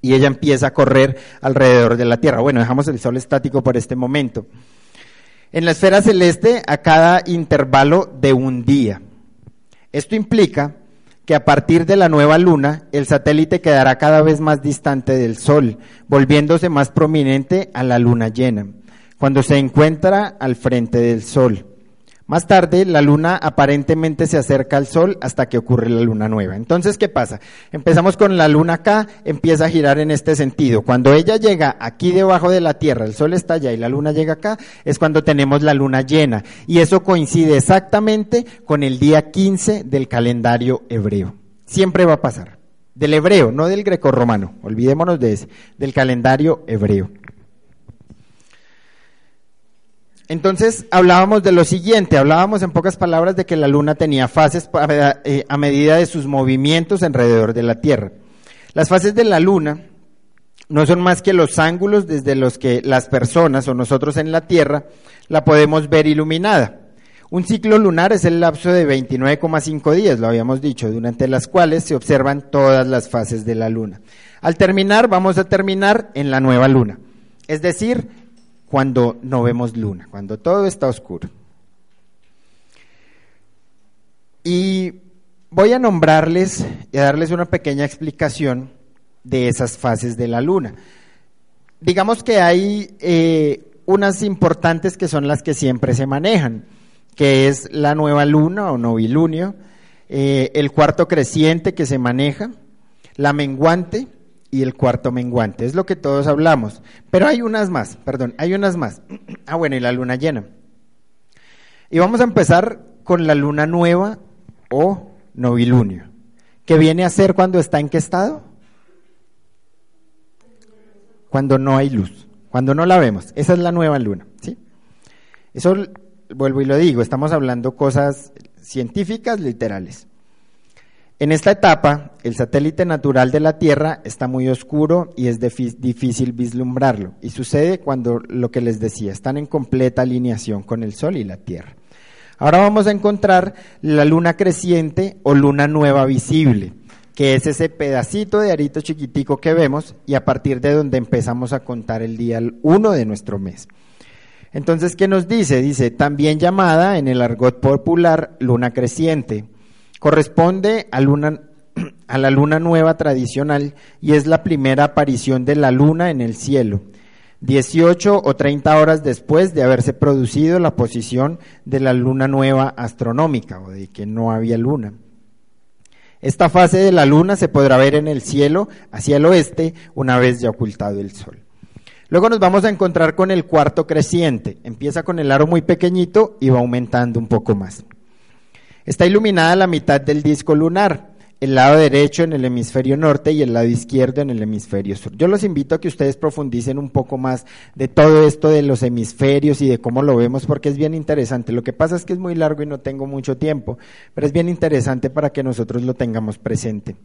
y ella empieza a correr alrededor de la Tierra. Bueno, dejamos el Sol estático por este momento. En la esfera celeste, a cada intervalo de un día. Esto implica que a partir de la nueva luna el satélite quedará cada vez más distante del Sol, volviéndose más prominente a la luna llena, cuando se encuentra al frente del Sol. Más tarde, la luna aparentemente se acerca al sol hasta que ocurre la luna nueva. Entonces, ¿qué pasa? Empezamos con la luna acá, empieza a girar en este sentido. Cuando ella llega aquí debajo de la Tierra, el sol está allá y la luna llega acá, es cuando tenemos la luna llena. Y eso coincide exactamente con el día 15 del calendario hebreo. Siempre va a pasar. Del hebreo, no del grecorromano. Olvidémonos de ese. Del calendario hebreo. Entonces hablábamos de lo siguiente, hablábamos en pocas palabras de que la luna tenía fases eh, a medida de sus movimientos alrededor de la Tierra. Las fases de la luna no son más que los ángulos desde los que las personas o nosotros en la Tierra la podemos ver iluminada. Un ciclo lunar es el lapso de 29,5 días, lo habíamos dicho, durante las cuales se observan todas las fases de la luna. Al terminar, vamos a terminar en la nueva luna, es decir, cuando no vemos luna, cuando todo está oscuro. Y voy a nombrarles y a darles una pequeña explicación de esas fases de la luna. Digamos que hay eh, unas importantes que son las que siempre se manejan, que es la nueva luna o novilunio, eh, el cuarto creciente que se maneja, la menguante, y el cuarto menguante. Es lo que todos hablamos. Pero hay unas más, perdón, hay unas más. Ah, bueno, y la luna llena. Y vamos a empezar con la luna nueva o novilunio. ¿Qué viene a ser cuando está en qué estado? Cuando no hay luz, cuando no la vemos. Esa es la nueva luna, ¿sí? Eso vuelvo y lo digo, estamos hablando cosas científicas literales. En esta etapa, el satélite natural de la Tierra está muy oscuro y es difícil vislumbrarlo. Y sucede cuando lo que les decía, están en completa alineación con el Sol y la Tierra. Ahora vamos a encontrar la luna creciente o luna nueva visible, que es ese pedacito de arito chiquitico que vemos y a partir de donde empezamos a contar el día 1 de nuestro mes. Entonces, ¿qué nos dice? Dice, también llamada en el argot popular luna creciente Corresponde a, la luna nueva tradicional y es la primera aparición de la luna en el cielo. 18 o 30 horas después de haberse producido la posición de la luna nueva astronómica o de que no había luna. Esta fase de la luna se podrá ver en el cielo hacia el oeste una vez ya ocultado el sol. Luego nos vamos a encontrar con el cuarto creciente. Empieza con el aro muy pequeñito y va aumentando un poco más. Está iluminada la mitad del disco lunar, el lado derecho en el hemisferio norte y el lado izquierdo en el hemisferio sur. Yo los invito a que ustedes profundicen un poco más de todo esto de los hemisferios y de cómo lo vemos porque es bien interesante. Lo que pasa es que es muy largo y no tengo mucho tiempo, pero es bien interesante para que nosotros lo tengamos presente.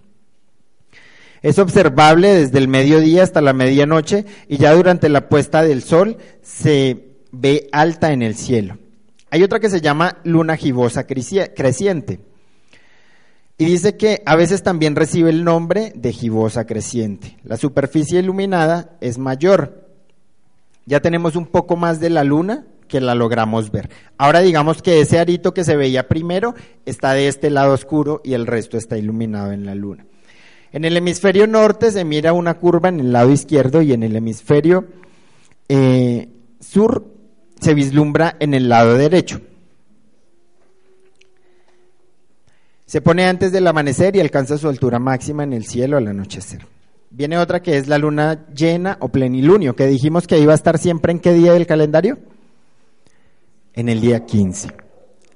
Es observable desde el mediodía hasta la medianoche y ya durante la puesta del sol se ve alta en el cielo. Hay otra que se llama luna gibosa creciente. Y dice que a veces también recibe el nombre de gibosa creciente. La superficie iluminada es mayor. Ya tenemos un poco más de la luna que la logramos ver. Ahora digamos que ese arito que se veía primero está de este lado oscuro y el resto está iluminado en la luna. En el hemisferio norte se mira una curva en el lado izquierdo y en el hemisferio eh, sur se vislumbra en el lado derecho. Se pone antes del amanecer y alcanza su altura máxima en el cielo al anochecer. Viene otra que es la luna llena o plenilunio, que dijimos que iba a estar siempre en qué día del calendario? En el día 15,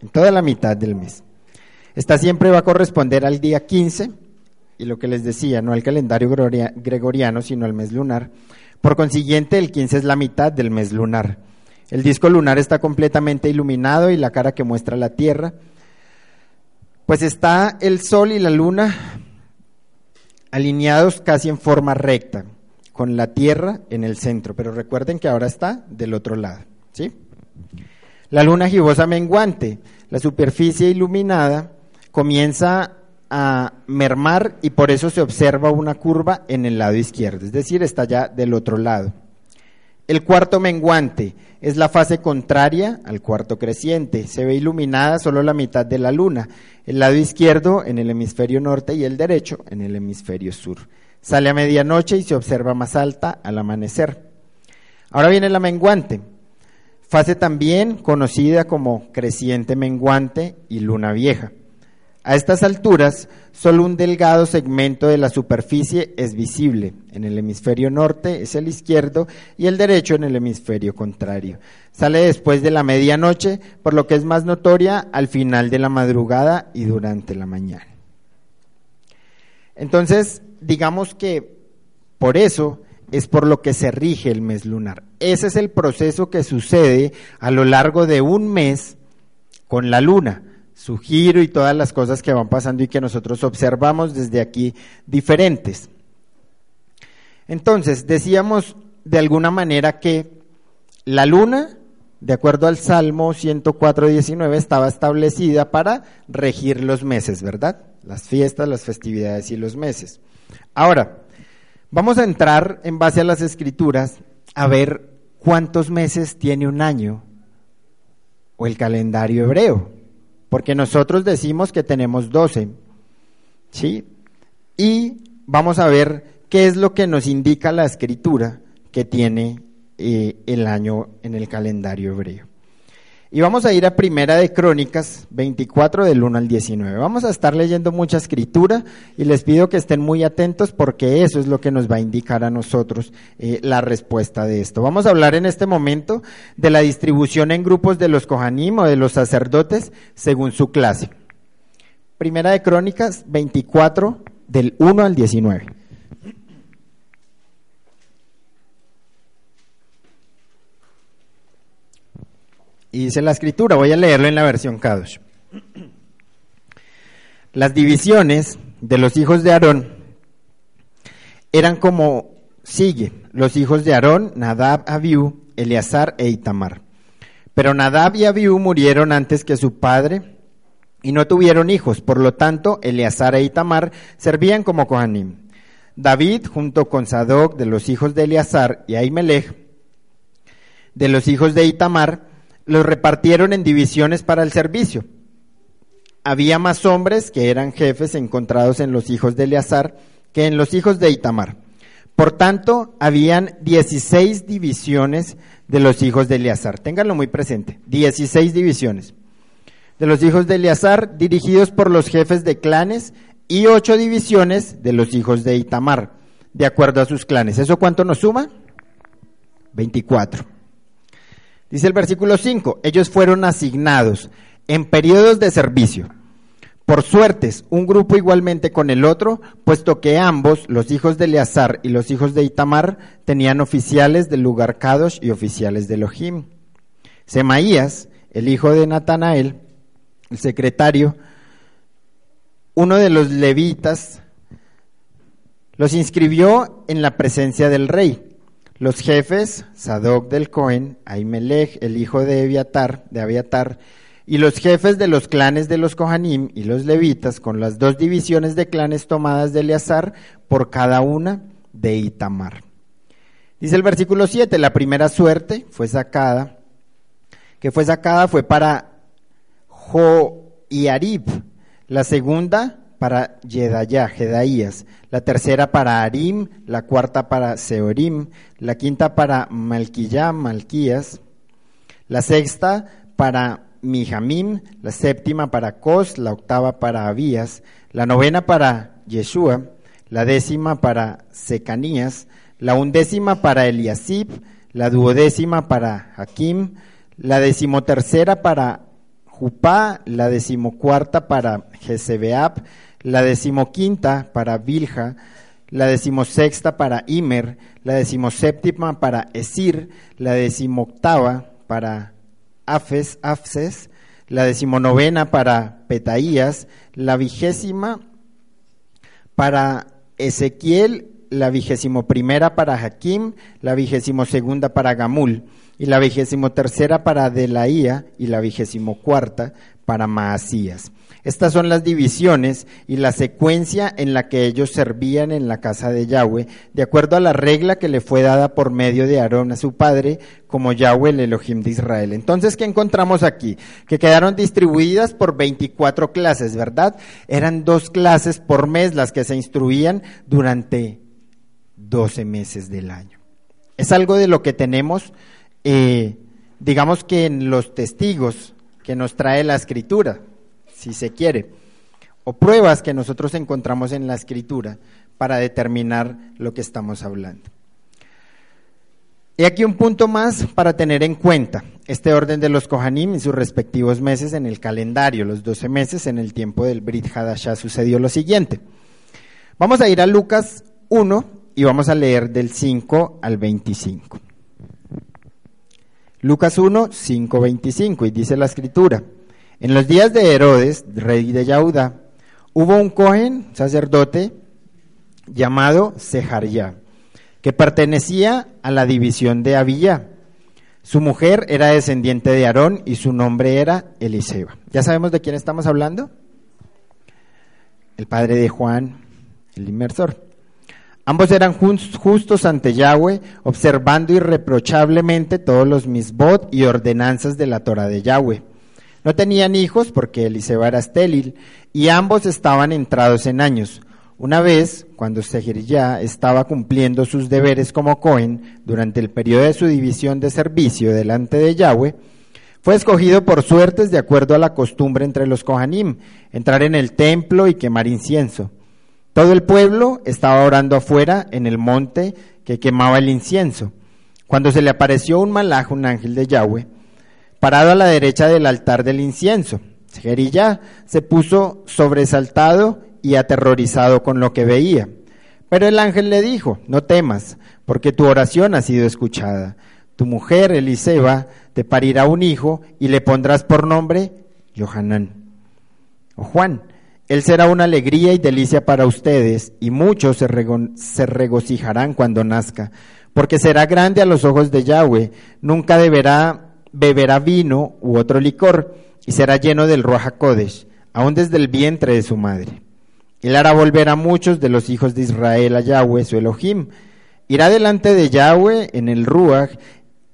en toda la mitad del mes. Esta siempre va a corresponder al día 15, y lo que les decía, no al calendario gregoriano, sino al mes lunar. Por consiguiente, el 15 es la mitad del mes lunar. El disco lunar está completamente iluminado y la cara que muestra la Tierra. Pues está el Sol y la Luna alineados casi en forma recta, con la Tierra en el centro, pero recuerden que ahora está del otro lado. ¿sí? La luna gibosa menguante, la superficie iluminada, comienza a mermar y por eso se observa una curva en el lado izquierdo, es decir, está ya del otro lado. El cuarto menguante es la fase contraria al cuarto creciente. Se ve iluminada solo la mitad de la luna, el lado izquierdo en el hemisferio norte y el derecho en el hemisferio sur. Sale a medianoche y se observa más alta al amanecer. Ahora viene la menguante, fase también conocida como creciente menguante y luna vieja. A estas alturas, solo un delgado segmento de la superficie es visible. En el hemisferio norte es el izquierdo y el derecho en el hemisferio contrario. Sale después de la medianoche, por lo que es más notoria al final de la madrugada y durante la mañana. Entonces, digamos que por eso es por lo que se rige el mes lunar. Ese es el proceso que sucede a lo largo de un mes con la luna su giro y todas las cosas que van pasando y que nosotros observamos desde aquí diferentes. Entonces, decíamos de alguna manera que la luna, de acuerdo al Salmo 104, 19, estaba establecida para regir los meses, ¿verdad? Las fiestas, las festividades y los meses. Ahora, vamos a entrar en base a las escrituras a ver cuántos meses tiene un año o el calendario hebreo porque nosotros decimos que tenemos 12, ¿sí? Y vamos a ver qué es lo que nos indica la escritura que tiene eh, el año en el calendario hebreo. Y vamos a ir a Primera de Crónicas 24 del 1 al 19. Vamos a estar leyendo mucha escritura y les pido que estén muy atentos porque eso es lo que nos va a indicar a nosotros eh, la respuesta de esto. Vamos a hablar en este momento de la distribución en grupos de los Kohanim o de los sacerdotes según su clase. Primera de Crónicas 24 del 1 al 19. Y dice la escritura, voy a leerlo en la versión Kadosh. Las divisiones de los hijos de Aarón eran como sigue, los hijos de Aarón, Nadab, Abiú, Eleazar e Itamar. Pero Nadab y Abiú murieron antes que su padre y no tuvieron hijos, por lo tanto, Eleazar e Itamar servían como Kohanim. David, junto con Sadoc de los hijos de Eleazar y Ahimelech, de los hijos de Itamar, los repartieron en divisiones para el servicio. Había más hombres que eran jefes encontrados en los hijos de Eleazar que en los hijos de Itamar. Por tanto, habían 16 divisiones de los hijos de Eleazar. Ténganlo muy presente. 16 divisiones de los hijos de Eleazar dirigidos por los jefes de clanes y ocho divisiones de los hijos de Itamar, de acuerdo a sus clanes. ¿Eso cuánto nos suma? 24. Dice el versículo 5, ellos fueron asignados en periodos de servicio, por suertes, un grupo igualmente con el otro, puesto que ambos, los hijos de Eleazar y los hijos de Itamar, tenían oficiales del lugar Kadosh y oficiales de Elohim. Semaías, el hijo de Natanael, el secretario, uno de los levitas, los inscribió en la presencia del rey los jefes, Sadoc del Cohen, Ahimelech, el hijo de Abiatar, de Abiatar, y los jefes de los clanes de los Kohanim y los levitas, con las dos divisiones de clanes tomadas de Eleazar, por cada una de Itamar. Dice el versículo 7, la primera suerte fue sacada, que fue sacada fue para Jo y Arib, la segunda para Yedayá, Jedaías, la tercera para Arim, la cuarta para Seorim, la quinta para Malquillá, Malquías, la sexta para Mijamim, la séptima para Cos, la octava para Abías, la novena para Yeshua, la décima para Secanías, la undécima para Eliasib, la duodécima para Hakim, la decimotercera para Jupá, la decimocuarta para Jezebeab, la decimoquinta para Bilja, la decimosexta para Imer, la decimoséptima para Esir, la decimoctava para Afes, Afses, la decimonovena para Petaías, la vigésima para Ezequiel, la vigésimo primera para Hakim, la vigésimo segunda para Gamul, y la vigésimo tercera para Delaía, y la vigésimo cuarta para Maasías. Estas son las divisiones y la secuencia en la que ellos servían en la casa de Yahweh, de acuerdo a la regla que le fue dada por medio de Aarón a su padre, como Yahweh el Elohim de Israel. Entonces, ¿qué encontramos aquí? Que quedaron distribuidas por 24 clases, ¿verdad? Eran dos clases por mes las que se instruían durante 12 meses del año. Es algo de lo que tenemos eh, digamos que en los testigos que nos trae la escritura, si se quiere, o pruebas que nosotros encontramos en la escritura para determinar lo que estamos hablando. Y aquí un punto más para tener en cuenta este orden de los Kohanim y sus respectivos meses en el calendario, los 12 meses en el tiempo del Brit Hadashah sucedió lo siguiente. Vamos a ir a Lucas 1 y vamos a leer del 5 al 25. Lucas 1, 5, 25 y dice la escritura, en los días de Herodes, rey de Yahuda, hubo un Cohen, sacerdote, llamado Sejaría que pertenecía a la división de Abiyá. Su mujer era descendiente de Aarón y su nombre era Eliseba. ¿Ya sabemos de quién estamos hablando? El padre de Juan, el inmersor. Ambos eran justos ante Yahweh, observando irreprochablemente todos los misbot y ordenanzas de la Torah de Yahweh. No tenían hijos porque Eliseba era estéril y ambos estaban entrados en años. Una vez, cuando ya estaba cumpliendo sus deberes como Cohen durante el periodo de su división de servicio delante de Yahweh, fue escogido por suertes de acuerdo a la costumbre entre los Kohanim, entrar en el templo y quemar incienso. Todo el pueblo estaba orando afuera en el monte que quemaba el incienso. Cuando se le apareció un malaj, un ángel de Yahweh, parado a la derecha del altar del incienso. Jerilla se puso sobresaltado y aterrorizado con lo que veía. Pero el ángel le dijo, no temas, porque tu oración ha sido escuchada. Tu mujer, Eliseba, te parirá un hijo y le pondrás por nombre Johanán o Juan. Él será una alegría y delicia para ustedes, y muchos se, regocijarán cuando nazca, porque será grande a los ojos de Yahweh, nunca deberá, beberá vino u otro licor, y será lleno del Ruach Kodesh, aún desde el vientre de su madre. Él hará volver a muchos de los hijos de Israel a Yahweh, su Elohim. Irá delante de Yahweh en el Ruach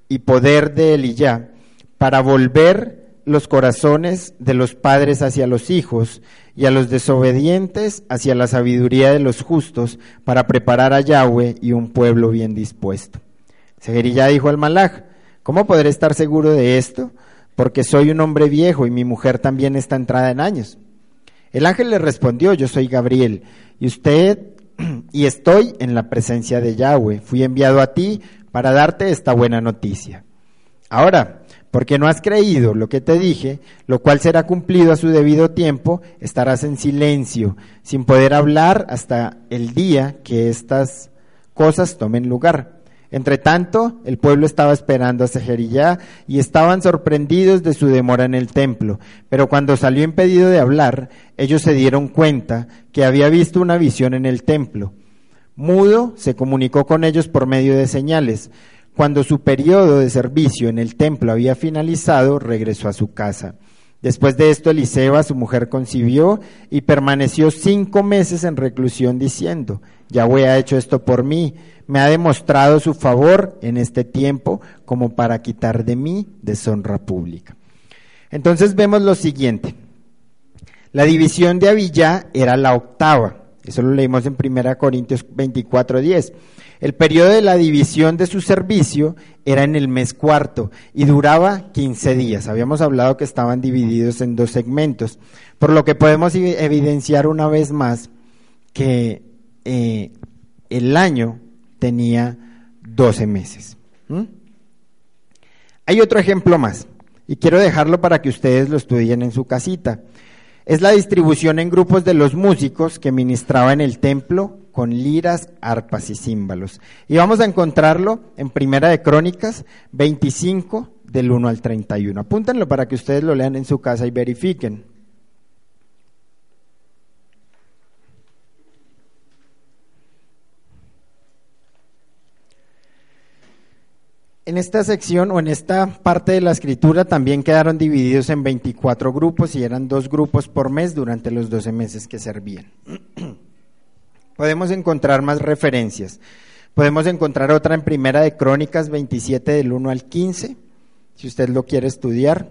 y poder de Eliyah para volver los corazones de los padres hacia los hijos y a los desobedientes hacia la sabiduría de los justos para preparar a Yahweh y un pueblo bien dispuesto. Sejerilla dijo al Malach, ¿cómo podré estar seguro de esto? Porque soy un hombre viejo y mi mujer también está entrada en años. El ángel le respondió, yo soy Gabriel, y usted, y estoy en la presencia de Yahweh. Fui enviado a ti para darte esta buena noticia. Ahora, porque no has creído lo que te dije, lo cual será cumplido a su debido tiempo, estarás en silencio, sin poder hablar hasta el día que estas cosas tomen lugar. Entre tanto, el pueblo estaba esperando a Sejerillá y estaban sorprendidos de su demora en el templo. Pero cuando salió impedido de hablar, ellos se dieron cuenta que había visto una visión en el templo. Mudo se comunicó con ellos por medio de señales. Cuando su periodo de servicio en el templo había finalizado, regresó a su casa. Después de esto, Eliseba, su mujer, concibió y permaneció cinco meses en reclusión diciendo, Yahweh ha hecho esto por mí me ha demostrado su favor en este tiempo como para quitar de mí deshonra pública. Entonces vemos lo siguiente. La división de Avillá era la octava. Eso lo leímos en 1 Corintios 24, 10. El periodo de la división de su servicio era en el mes cuarto y duraba 15 días. Habíamos hablado que estaban divididos en dos segmentos, por lo que podemos evidenciar una vez más que eh, el año tenía 12 meses. Hay otro ejemplo más, y quiero dejarlo para que ustedes lo estudien en su casita. Es la distribución en grupos de los músicos que ministraba en el templo con liras, arpas y címbalos. Y vamos a encontrarlo en Primera de Crónicas 25 del 1 al 31. Apúntenlo para que ustedes lo lean en su casa y verifiquen. En esta sección o en esta parte de la escritura también quedaron divididos en 24 grupos y eran dos grupos por mes durante los 12 meses que servían. Podemos encontrar más referencias. Podemos encontrar otra en Primera de Crónicas 27 del 1 al 15, si usted lo quiere estudiar.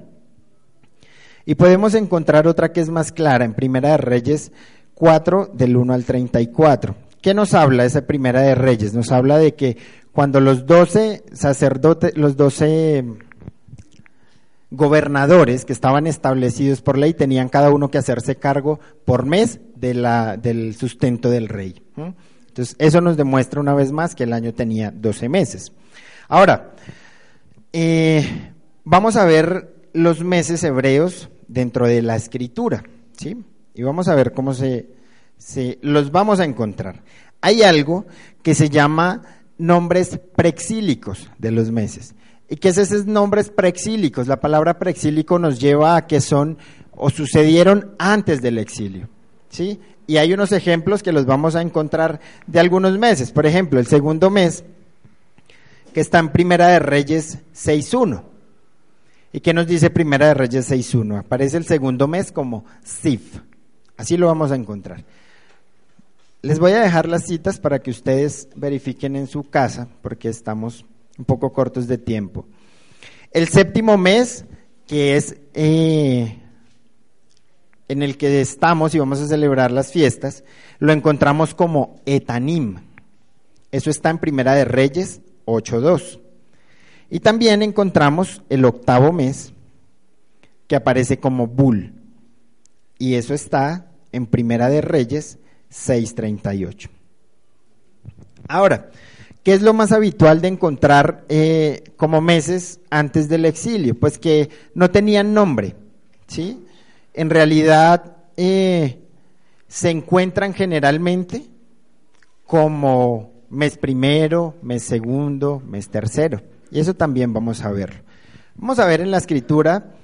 Y podemos encontrar otra que es más clara en Primera de Reyes 4 del 1 al 34. ¿Qué nos habla esa Primera de Reyes? Nos habla de que cuando los doce sacerdotes, los doce gobernadores que estaban establecidos por ley tenían cada uno que hacerse cargo por mes de la, del sustento del rey. Entonces, eso nos demuestra una vez más que el año tenía 12 meses. Ahora, eh, vamos a ver los meses hebreos dentro de la escritura, ¿sí? Y vamos a ver cómo se, se los vamos a encontrar. Hay algo que se llama nombres prexílicos de los meses. ¿Y qué es esos nombres preexílicos? La palabra preexílico nos lleva a que son o sucedieron antes del exilio. ¿sí? Y hay unos ejemplos que los vamos a encontrar de algunos meses. Por ejemplo, el segundo mes, que está en Primera de Reyes 6.1. ¿Y qué nos dice Primera de Reyes 6.1? Aparece el segundo mes como Sif. Así lo vamos a encontrar. Les voy a dejar las citas para que ustedes verifiquen en su casa, porque estamos un poco cortos de tiempo. El séptimo mes, que es eh, en el que estamos y vamos a celebrar las fiestas, lo encontramos como Etanim. Eso está en Primera de Reyes 8.2. Y también encontramos el octavo mes, que aparece como Bul. Y eso está en Primera de Reyes 6.38. Ahora, ¿Qué es lo más habitual de encontrar eh, como meses antes del exilio? Pues que no tenían nombre, ¿sí? En realidad eh, se encuentran generalmente como mes primero, mes segundo, mes tercero. Y eso también vamos a ver. Vamos a ver en la escritura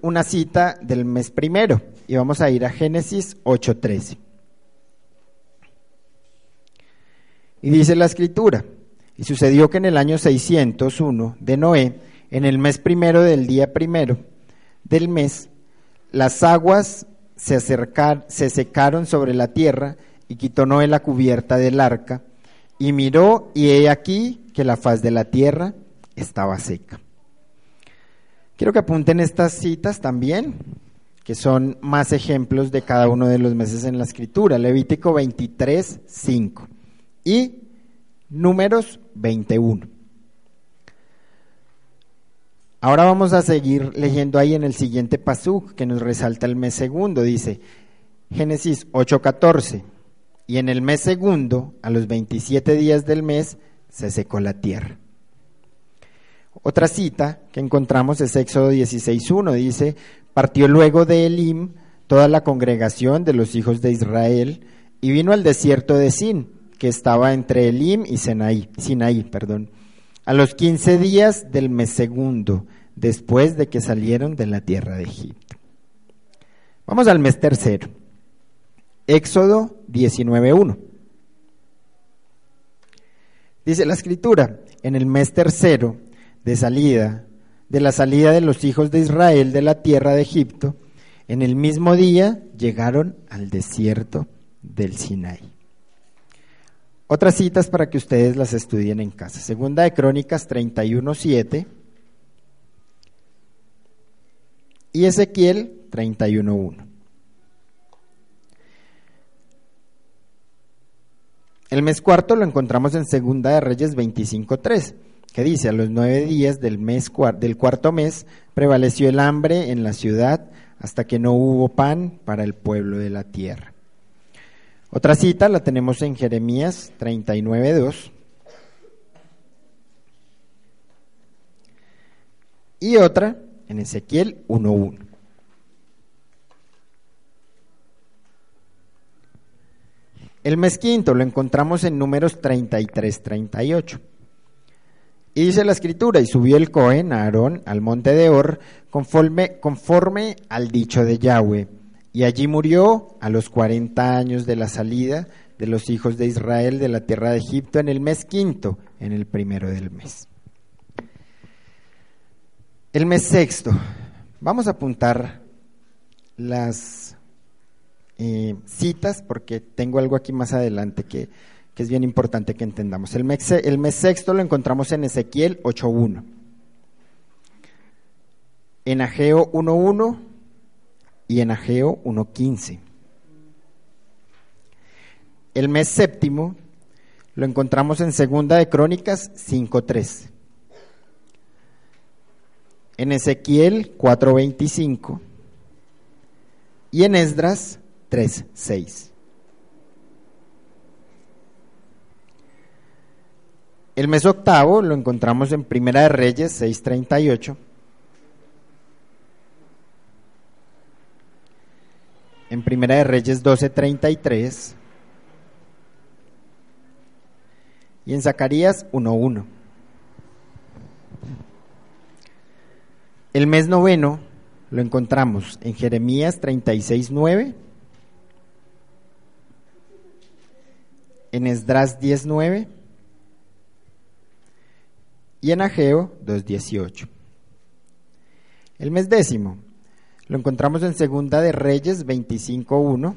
una cita del mes primero y vamos a ir a Génesis 8:13. Y dice la escritura, y sucedió que en el año 601 de Noé, en el mes primero del día primero del mes, las aguas se, se secaron sobre la tierra y quitó Noé la cubierta del arca y miró y he aquí que la faz de la tierra estaba seca. Quiero que apunten estas citas también, que son más ejemplos de cada uno de los meses en la escritura. Levítico 23, 5 y Números 21. Ahora vamos a seguir leyendo ahí en el siguiente pasuk que nos resalta el mes segundo. Dice Génesis 8:14. Y en el mes segundo, a los 27 días del mes, se secó la tierra. Otra cita que encontramos es Éxodo 16:1. Dice: Partió luego de Elim toda la congregación de los hijos de Israel y vino al desierto de Sin que estaba entre Elim y Sinaí, Sinaí perdón, a los 15 días del mes segundo, después de que salieron de la tierra de Egipto. Vamos al mes tercero. Éxodo 19.1. Dice la escritura, en el mes tercero de salida, de la salida de los hijos de Israel de la tierra de Egipto, en el mismo día llegaron al desierto del Sinaí. Otras citas para que ustedes las estudien en casa. Segunda de Crónicas 31.7 y Ezequiel 31.1. El mes cuarto lo encontramos en Segunda de Reyes 25.3, que dice, a los nueve días del, mes, del cuarto mes prevaleció el hambre en la ciudad hasta que no hubo pan para el pueblo de la tierra. Otra cita la tenemos en Jeremías 39.2. Y otra en Ezequiel 1.1. El mes quinto lo encontramos en números 33-38. Y dice la escritura, y subió el Cohen, Aarón, al monte de Or, conforme, conforme al dicho de Yahweh y allí murió a los 40 años de la salida de los hijos de Israel de la tierra de Egipto en el mes quinto, en el primero del mes. El mes sexto. Vamos a apuntar las eh, citas porque tengo algo aquí más adelante que, que es bien importante que entendamos. El mes, el mes sexto lo encontramos en Ezequiel 8.1. En Ageo 1.1 y en Ageo 1.15. El mes séptimo lo encontramos en Segunda de Crónicas 5.3. en Ezequiel 4.25 y en Esdras 3.6. El mes octavo lo encontramos en Primera de Reyes 6.38. En Primera de Reyes 12.33. Y en Zacarías 1.1. El mes noveno lo encontramos en Jeremías 36.9. En Esdras 10.9 y en Ageo 2.18. El mes décimo lo encontramos en Segunda de Reyes 25.1,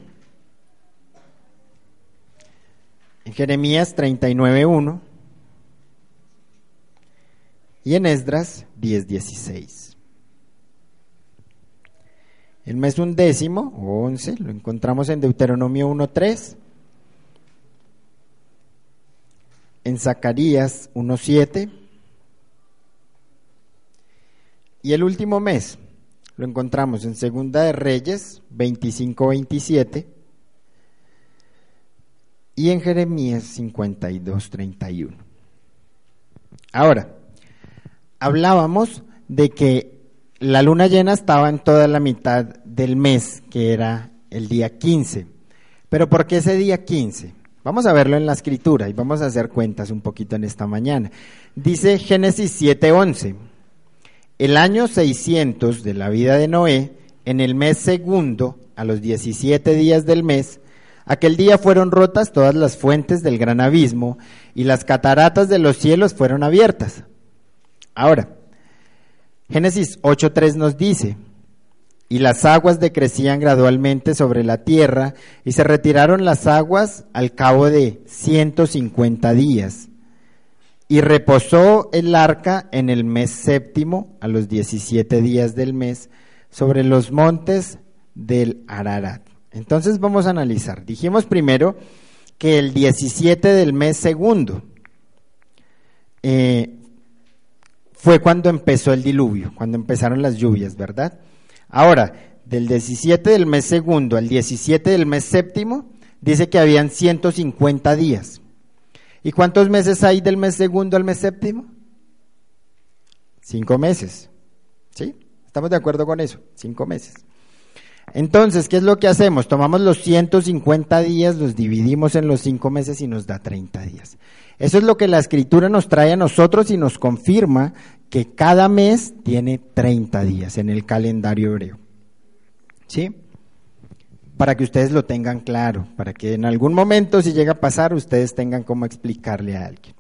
en Jeremías 39.1 y en Esdras 10.16. El mes undécimo o once lo encontramos en Deuteronomio 1.3, en Zacarías 1.7 y el último mes lo encontramos en Segunda de Reyes 25-27 y en Jeremías 52-31. Ahora, hablábamos de que la luna llena estaba en toda la mitad del mes, que era el día 15. Pero ¿por qué ese día 15? Vamos a verlo en la escritura y vamos a hacer cuentas un poquito en esta mañana. Dice Génesis 7:11 el año 600 de la vida de Noé, en el mes segundo, a los 17 días del mes, aquel día fueron rotas todas las fuentes del gran abismo y las cataratas de los cielos fueron abiertas. Ahora, Génesis 8.3 nos dice, y las aguas decrecían gradualmente sobre la tierra y se retiraron las aguas al cabo de 150 días y reposó el arca en el mes séptimo, a los 17 días del mes, sobre los montes del Ararat. Entonces vamos a analizar. Dijimos primero que el 17 del mes segundo eh, fue cuando empezó el diluvio, cuando empezaron las lluvias, ¿verdad? Ahora, del 17 del mes segundo al 17 del mes séptimo, dice que habían 150 días. ¿Y cuántos meses hay del mes segundo al mes séptimo? Cinco meses. ¿Sí? ¿Estamos de acuerdo con eso? Cinco meses. Entonces, ¿qué es lo que hacemos? Tomamos los 150 días, los dividimos en los cinco meses y nos da 30 días. Eso es lo que la escritura nos trae a nosotros y nos confirma que cada mes tiene 30 días en el calendario hebreo. ¿Sí? Para que ustedes lo tengan claro, para que en algún momento, si llega a pasar, ustedes tengan cómo explicarle a alguien.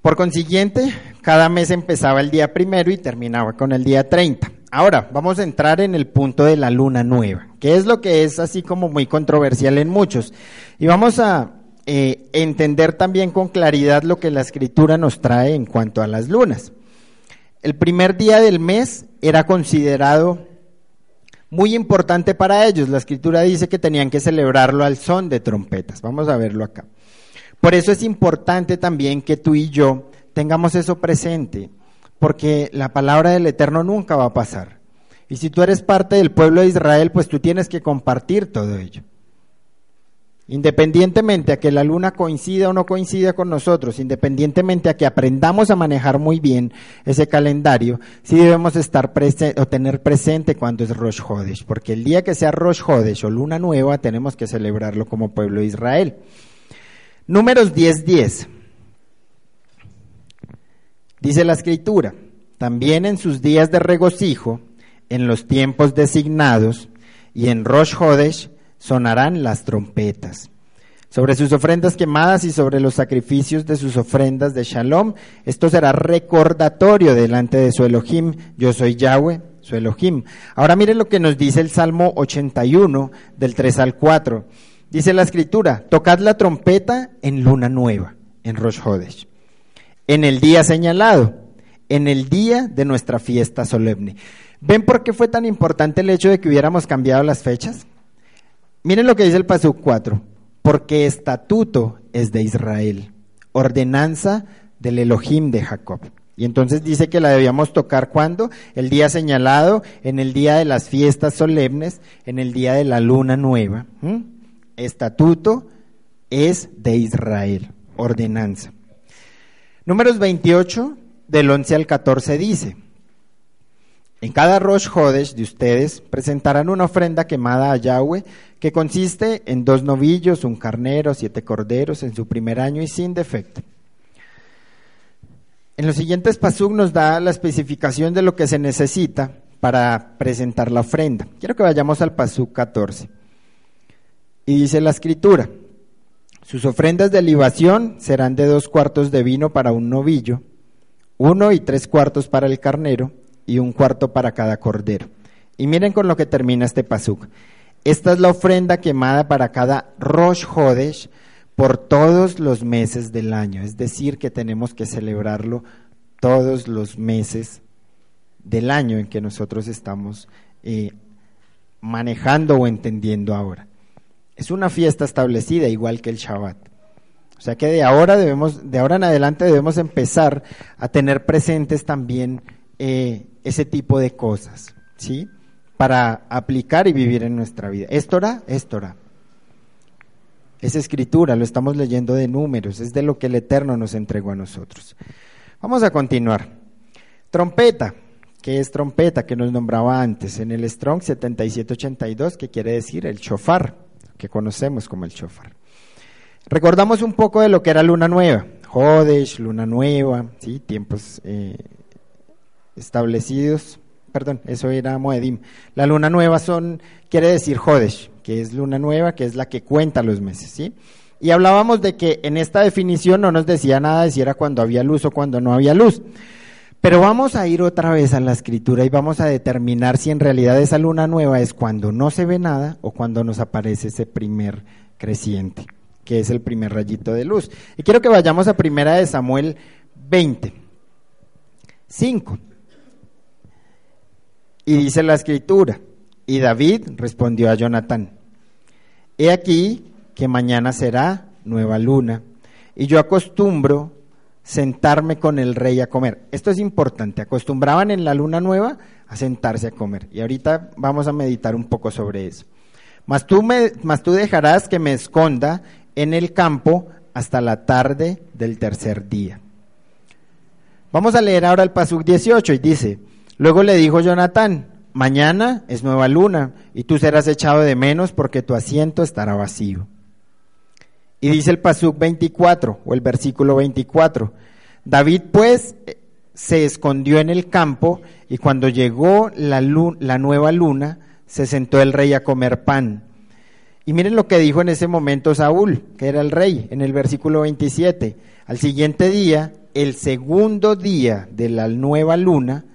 Por consiguiente, cada mes empezaba el día primero y terminaba con el día 30. Ahora, vamos a entrar en el punto de la luna nueva, que es lo que es así como muy controversial en muchos. Y vamos a eh, entender también con claridad lo que la escritura nos trae en cuanto a las lunas. El primer día del mes era considerado muy importante para ellos. La escritura dice que tenían que celebrarlo al son de trompetas. Vamos a verlo acá. Por eso es importante también que tú y yo tengamos eso presente, porque la palabra del Eterno nunca va a pasar. Y si tú eres parte del pueblo de Israel, pues tú tienes que compartir todo ello. Independientemente a que la luna coincida o no coincida con nosotros, independientemente a que aprendamos a manejar muy bien ese calendario, sí debemos estar presente o tener presente cuando es Rosh Hodesh, porque el día que sea Rosh Hodesh o luna nueva tenemos que celebrarlo como pueblo de Israel. Números 10:10. Dice la escritura, también en sus días de regocijo, en los tiempos designados y en Rosh Hodesh sonarán las trompetas. Sobre sus ofrendas quemadas y sobre los sacrificios de sus ofrendas de Shalom, esto será recordatorio delante de su Elohim. Yo soy Yahweh, su Elohim. Ahora miren lo que nos dice el Salmo 81, del 3 al 4. Dice la escritura, tocad la trompeta en luna nueva, en Rosh Hodesh, en el día señalado, en el día de nuestra fiesta solemne. ¿Ven por qué fue tan importante el hecho de que hubiéramos cambiado las fechas? Miren lo que dice el Pasuk 4. Porque estatuto es de Israel, ordenanza del Elohim de Jacob. Y entonces dice que la debíamos tocar cuando? El día señalado, en el día de las fiestas solemnes, en el día de la luna nueva. Estatuto es de Israel, ordenanza. Números 28, del 11 al 14 dice, en cada Rosh Hodesh de ustedes presentarán una ofrenda quemada a Yahweh que consiste en dos novillos, un carnero, siete corderos en su primer año y sin defecto. En los siguientes pasuk nos da la especificación de lo que se necesita para presentar la ofrenda. Quiero que vayamos al pasuk 14. Y dice la escritura, sus ofrendas de libación serán de dos cuartos de vino para un novillo, uno y tres cuartos para el carnero y un cuarto para cada cordero. Y miren con lo que termina este pasuk. Esta es la ofrenda quemada para cada Rosh Hodesh por todos los meses del año. Es decir, que tenemos que celebrarlo todos los meses del año en que nosotros estamos eh, manejando o entendiendo ahora. Es una fiesta establecida igual que el Shabbat. O sea que de ahora debemos, de ahora en adelante debemos empezar a tener presentes también eh, ese tipo de cosas, ¿sí? Para aplicar y vivir en nuestra vida. ¿Es Torah? Es. Es escritura, lo estamos leyendo de números, es de lo que el Eterno nos entregó a nosotros. Vamos a continuar. Trompeta. ¿Qué es trompeta? Que nos nombraba antes en el Strong 7782, que quiere decir el chofar, que conocemos como el chofar. Recordamos un poco de lo que era luna nueva, Jodesh, luna nueva, ¿sí? tiempos eh, establecidos, perdón, eso era Moedim. La luna nueva son, quiere decir Jodesh, que es luna nueva, que es la que cuenta los meses, ¿sí? Y hablábamos de que en esta definición no nos decía nada de si era cuando había luz o cuando no había luz. Pero vamos a ir otra vez a la escritura y vamos a determinar si en realidad esa luna nueva es cuando no se ve nada o cuando nos aparece ese primer creciente, que es el primer rayito de luz. Y quiero que vayamos a primera de Samuel 20, 5. Y dice la escritura, y David respondió a Jonatán, he aquí que mañana será nueva luna, y yo acostumbro sentarme con el rey a comer. Esto es importante, acostumbraban en la luna nueva a sentarse a comer. Y ahorita vamos a meditar un poco sobre eso. Mas tú, me, mas tú dejarás que me esconda en el campo hasta la tarde del tercer día. Vamos a leer ahora el Pasuk 18 y dice, luego le dijo Jonatán, mañana es nueva luna y tú serás echado de menos porque tu asiento estará vacío. Y dice el Pasuk 24 o el versículo 24, David pues se escondió en el campo y cuando llegó la, la nueva luna se sentó el rey a comer pan. Y miren lo que dijo en ese momento Saúl, que era el rey, en el versículo 27. Al siguiente día, el segundo día de la nueva luna,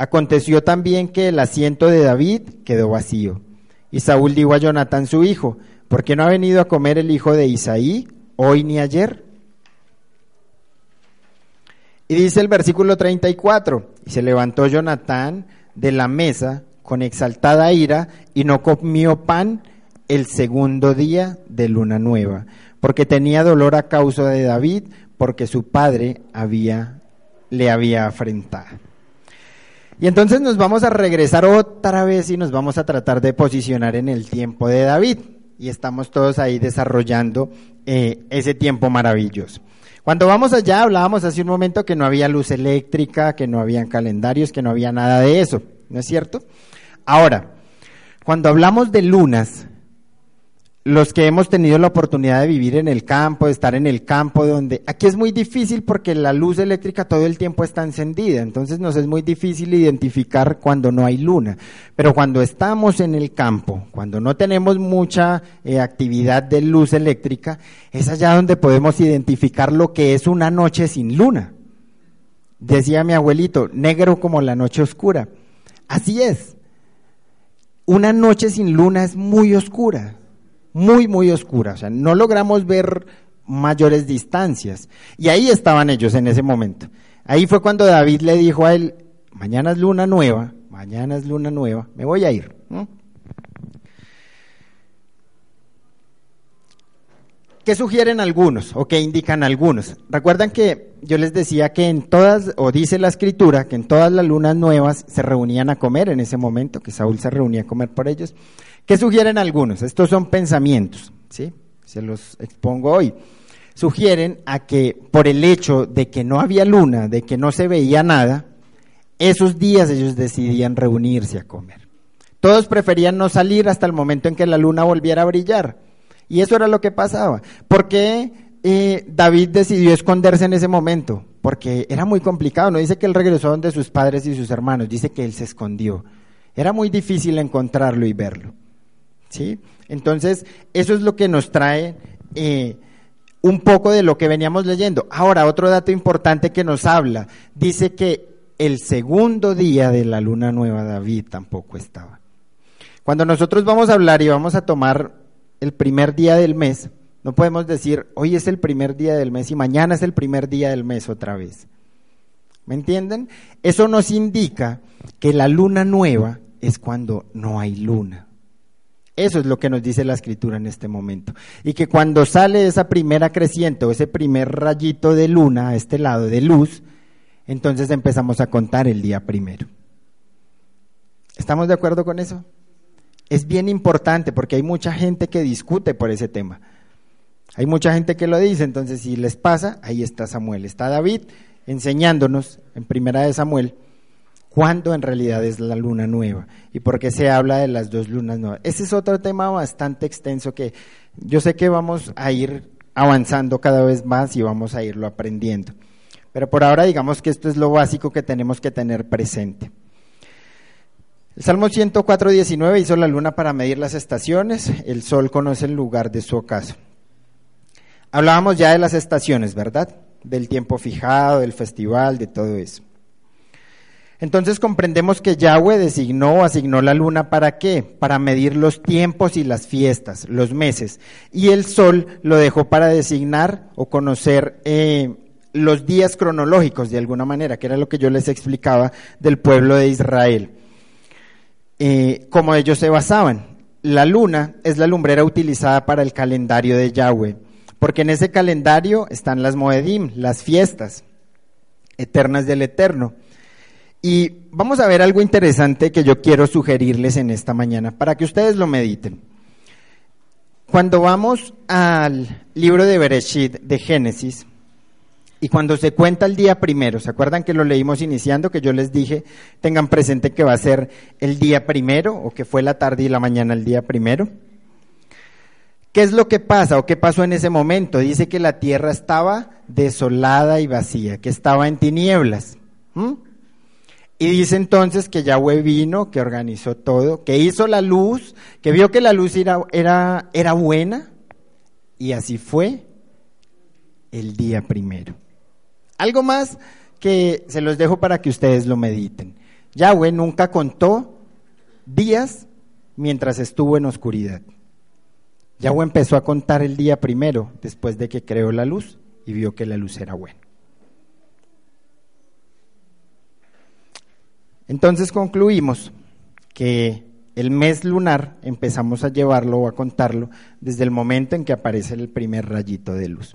Aconteció también que el asiento de David quedó vacío. Y Saúl dijo a Jonatán su hijo, ¿por qué no ha venido a comer el hijo de Isaí hoy ni ayer? Y dice el versículo 34, y se levantó Jonatán de la mesa con exaltada ira y no comió pan el segundo día de luna nueva, porque tenía dolor a causa de David, porque su padre había, le había afrentado. Y entonces nos vamos a regresar otra vez y nos vamos a tratar de posicionar en el tiempo de David. Y estamos todos ahí desarrollando eh, ese tiempo maravilloso. Cuando vamos allá, hablábamos hace un momento que no había luz eléctrica, que no habían calendarios, que no había nada de eso, ¿no es cierto? Ahora, cuando hablamos de lunas, los que hemos tenido la oportunidad de vivir en el campo, de estar en el campo, donde aquí es muy difícil porque la luz eléctrica todo el tiempo está encendida, entonces nos es muy difícil identificar cuando no hay luna. Pero cuando estamos en el campo, cuando no tenemos mucha eh, actividad de luz eléctrica, es allá donde podemos identificar lo que es una noche sin luna. Decía mi abuelito, negro como la noche oscura. Así es. Una noche sin luna es muy oscura muy, muy oscura. O sea, no logramos ver mayores distancias. Y ahí estaban ellos en ese momento. Ahí fue cuando David le dijo a él, mañana es luna nueva, mañana es luna nueva, me voy a ir. ¿qué sugieren algunos o qué indican algunos? Recuerdan que yo les decía que en todas, o dice la escritura, que en todas las lunas nuevas se reunían a comer en ese momento, que Saúl se reunía a comer por ellos. ¿Qué sugieren algunos? Estos son pensamientos, ¿sí? Se los expongo hoy. Sugieren a que por el hecho de que no había luna, de que no se veía nada, esos días ellos decidían reunirse a comer. Todos preferían no salir hasta el momento en que la luna volviera a brillar. Y eso era lo que pasaba. ¿Por qué eh, David decidió esconderse en ese momento? Porque era muy complicado. No dice que él regresó donde sus padres y sus hermanos, dice que él se escondió. Era muy difícil encontrarlo y verlo. ¿Sí? Entonces, eso es lo que nos trae eh, un poco de lo que veníamos leyendo. Ahora, otro dato importante que nos habla, dice que el segundo día de la luna nueva David tampoco estaba. Cuando nosotros vamos a hablar y vamos a tomar el primer día del mes, no podemos decir, hoy es el primer día del mes y mañana es el primer día del mes otra vez. ¿Me entienden? Eso nos indica que la luna nueva es cuando no hay luna. Eso es lo que nos dice la escritura en este momento. Y que cuando sale esa primera creciente o ese primer rayito de luna a este lado de luz, entonces empezamos a contar el día primero. ¿Estamos de acuerdo con eso? es bien importante porque hay mucha gente que discute por ese tema. Hay mucha gente que lo dice, entonces si les pasa, ahí está Samuel, está David enseñándonos en primera de Samuel cuándo en realidad es la luna nueva y por qué se habla de las dos lunas nuevas. Ese es otro tema bastante extenso que yo sé que vamos a ir avanzando cada vez más y vamos a irlo aprendiendo. Pero por ahora digamos que esto es lo básico que tenemos que tener presente. El Salmo 104, 19 hizo la luna para medir las estaciones, el sol conoce el lugar de su ocaso. Hablábamos ya de las estaciones, ¿verdad? Del tiempo fijado, del festival, de todo eso. Entonces comprendemos que Yahweh designó o asignó la luna para qué? Para medir los tiempos y las fiestas, los meses. Y el sol lo dejó para designar o conocer eh, los días cronológicos de alguna manera, que era lo que yo les explicaba del pueblo de Israel. Eh, como ellos se basaban. La luna es la lumbrera utilizada para el calendario de Yahweh, porque en ese calendario están las Moedim, las fiestas eternas del Eterno. Y vamos a ver algo interesante que yo quiero sugerirles en esta mañana para que ustedes lo mediten. Cuando vamos al libro de Bereshit de Génesis, y cuando se cuenta el día primero, ¿se acuerdan que lo leímos iniciando? Que yo les dije, tengan presente que va a ser el día primero o que fue la tarde y la mañana el día primero. ¿Qué es lo que pasa o qué pasó en ese momento? Dice que la tierra estaba desolada y vacía, que estaba en tinieblas. Y dice entonces que Yahweh vino, que organizó todo, que hizo la luz, que vio que la luz era, buena, y así fue el día primero. Algo más que se los dejo para que ustedes lo mediten. Yahweh nunca contó días mientras estuvo en oscuridad. Yahweh empezó a contar el día primero, después de que creó la luz y vio que la luz era buena. Entonces concluimos que el mes lunar empezamos a llevarlo o a contarlo desde el momento en que aparece el primer rayito de luz.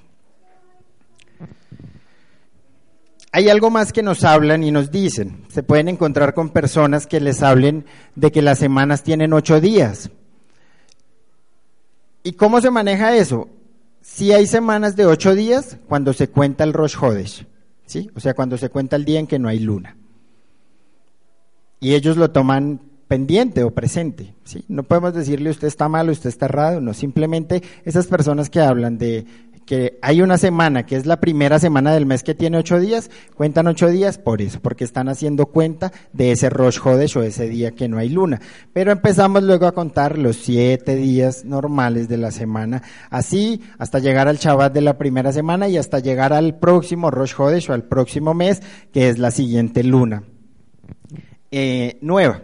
Hay algo más que nos hablan y nos dicen. Se pueden encontrar con personas que les hablen de que las semanas tienen ocho días. ¿Y cómo se maneja eso? Si hay semanas de ocho días cuando se cuenta el Rosh Hodesh, ¿sí? O sea, cuando se cuenta el día en que no hay luna. Y ellos lo toman pendiente o presente, ¿sí? No podemos decirle usted está mal, usted está errado, no, simplemente esas personas que hablan de que hay una semana, que es la primera semana del mes que tiene ocho días, cuentan ocho días por eso, porque están haciendo cuenta de ese Rosh Hodesh o ese día que no hay luna. Pero empezamos luego a contar los siete días normales de la semana, así hasta llegar al Shabbat de la primera semana y hasta llegar al próximo Rosh Hodesh o al próximo mes, que es la siguiente luna eh, nueva.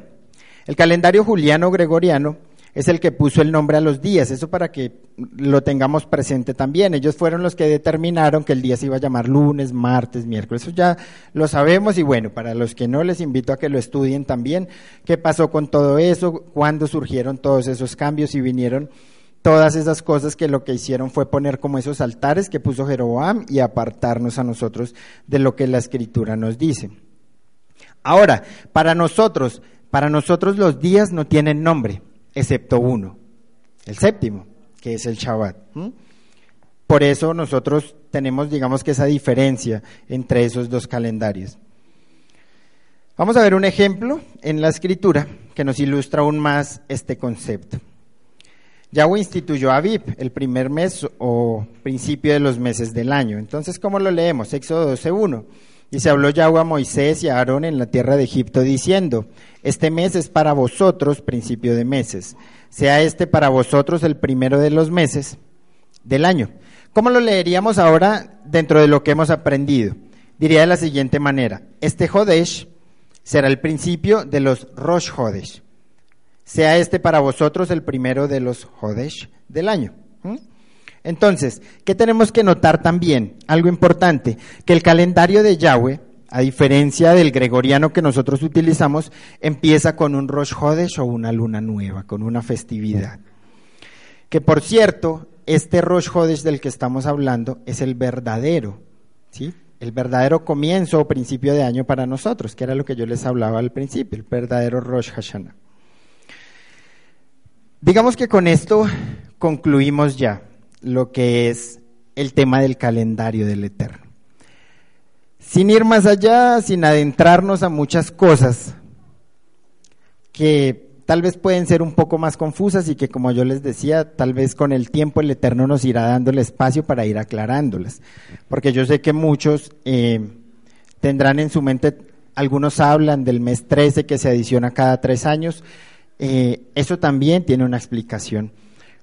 El calendario juliano-gregoriano es el que puso el nombre a los días, eso para que lo tengamos presente también. Ellos fueron los que determinaron que el día se iba a llamar lunes, martes, miércoles, eso ya lo sabemos y bueno, para los que no les invito a que lo estudien también, qué pasó con todo eso, cuándo surgieron todos esos cambios y vinieron todas esas cosas que lo que hicieron fue poner como esos altares que puso Jeroboam y apartarnos a nosotros de lo que la escritura nos dice. Ahora, para nosotros, para nosotros los días no tienen nombre, excepto uno, el séptimo, que es el Shabbat. Por eso nosotros tenemos, digamos que esa diferencia entre esos dos calendarios. Vamos a ver un ejemplo en la escritura que nos ilustra aún más este concepto. Yahweh instituyó a Aviv, el primer mes o principio de los meses del año. Entonces, ¿cómo lo leemos? Éxodo 12.1. Y se habló Yahweh a Moisés y a Aarón en la tierra de Egipto diciendo, este mes es para vosotros principio de meses, sea este para vosotros el primero de los meses del año. ¿Cómo lo leeríamos ahora dentro de lo que hemos aprendido? Diría de la siguiente manera, este Jodesh será el principio de los Rosh Hodesh, sea este para vosotros el primero de los Jodesh del año. Entonces, ¿qué tenemos que notar también? Algo importante, que el calendario de Yahweh, a diferencia del gregoriano que nosotros utilizamos, empieza con un Rosh Hodesh o una luna nueva, con una festividad. Que por cierto, este Rosh Hodesh del que estamos hablando es el verdadero, ¿sí? El verdadero comienzo o principio de año para nosotros, que era lo que yo les hablaba al principio, el verdadero Rosh Hashanah. Digamos que con esto concluimos ya lo que es el tema del calendario del Eterno. Sin ir más allá, sin adentrarnos a muchas cosas que tal vez pueden ser un poco más confusas y que como yo les decía, tal vez con el tiempo el Eterno nos irá dando el espacio para ir aclarándolas. Porque yo sé que muchos eh, tendrán en su mente, algunos hablan del mes 13 que se adiciona cada tres años, eh, eso también tiene una explicación.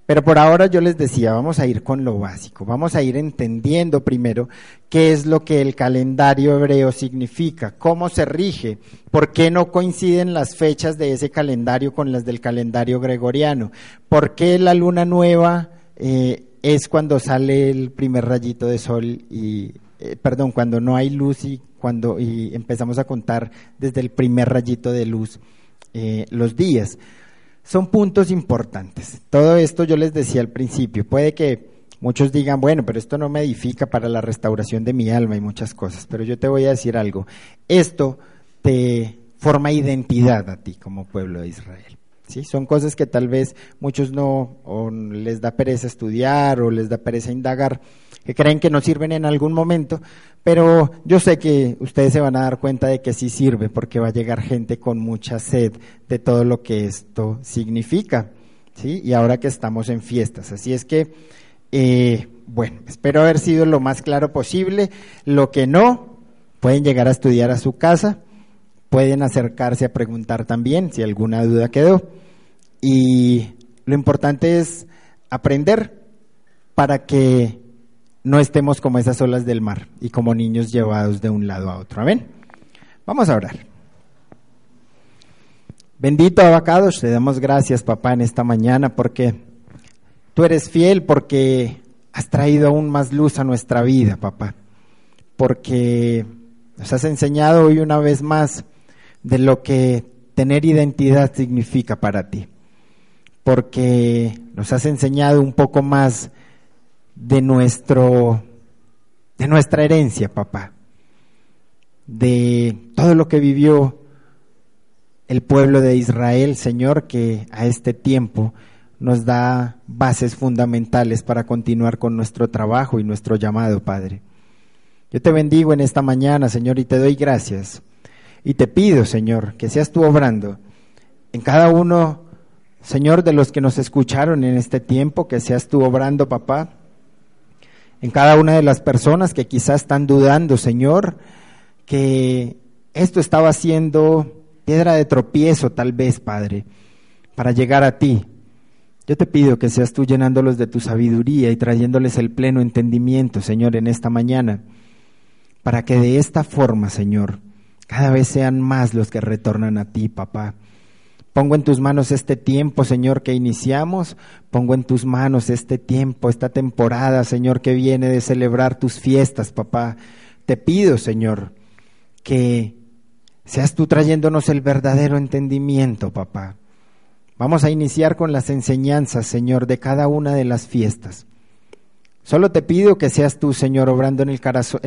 Pero por ahora yo les decía, vamos a ir con lo básico, vamos a ir entendiendo primero qué es lo que el calendario hebreo significa, cómo se rige, por qué no coinciden las fechas de ese calendario con las del calendario gregoriano, por qué la luna nueva eh, es cuando sale el primer rayito de sol y, eh, perdón, cuando no hay luz y cuando y empezamos a contar desde el primer rayito de luz eh, los días son puntos importantes. Todo esto yo les decía al principio, puede que muchos digan, bueno, pero esto no me edifica para la restauración de mi alma y muchas cosas, pero yo te voy a decir algo, esto te forma identidad a ti como pueblo de Israel. ¿Sí? Son cosas que tal vez muchos no o les da pereza estudiar o les da pereza indagar, que creen que no sirven en algún momento, pero yo sé que ustedes se van a dar cuenta de que sí sirve porque va a llegar gente con mucha sed de todo lo que esto significa, ¿sí? Y ahora que estamos en fiestas, así es que, eh, bueno, espero haber sido lo más claro posible. Lo que no, pueden llegar a estudiar a su casa, pueden acercarse a preguntar también si alguna duda quedó. Y lo importante es aprender para que no estemos como esas olas del mar y como niños llevados de un lado a otro. Amén. Vamos a orar. Bendito abacados, te damos gracias, papá, en esta mañana porque tú eres fiel, porque has traído aún más luz a nuestra vida, papá. Porque nos has enseñado hoy una vez más de lo que tener identidad significa para ti. Porque nos has enseñado un poco más de nuestro de nuestra herencia, papá. De todo lo que vivió el pueblo de Israel, Señor, que a este tiempo nos da bases fundamentales para continuar con nuestro trabajo y nuestro llamado, Padre. Yo te bendigo en esta mañana, Señor, y te doy gracias. Y te pido, Señor, que seas tú obrando en cada uno, Señor, de los que nos escucharon en este tiempo, que seas tú obrando, papá, en cada una de las personas que quizás están dudando, Señor, que esto estaba siendo piedra de tropiezo tal vez, Padre, para llegar a ti. Yo te pido que seas tú llenándolos de tu sabiduría y trayéndoles el pleno entendimiento, Señor, en esta mañana, para que de esta forma, Señor, cada vez sean más los que retornan a ti, papá Pongo en tus manos este tiempo, Señor, que iniciamos. Pongo en tus manos este tiempo, esta temporada, Señor, que viene de celebrar tus fiestas, papá. Te pido, Señor, que seas tú trayéndonos el verdadero entendimiento, papá, Vamos a iniciar con las enseñanzas, Señor, de cada una de las fiestas. Solo te pido que seas tú, Señor, obrando en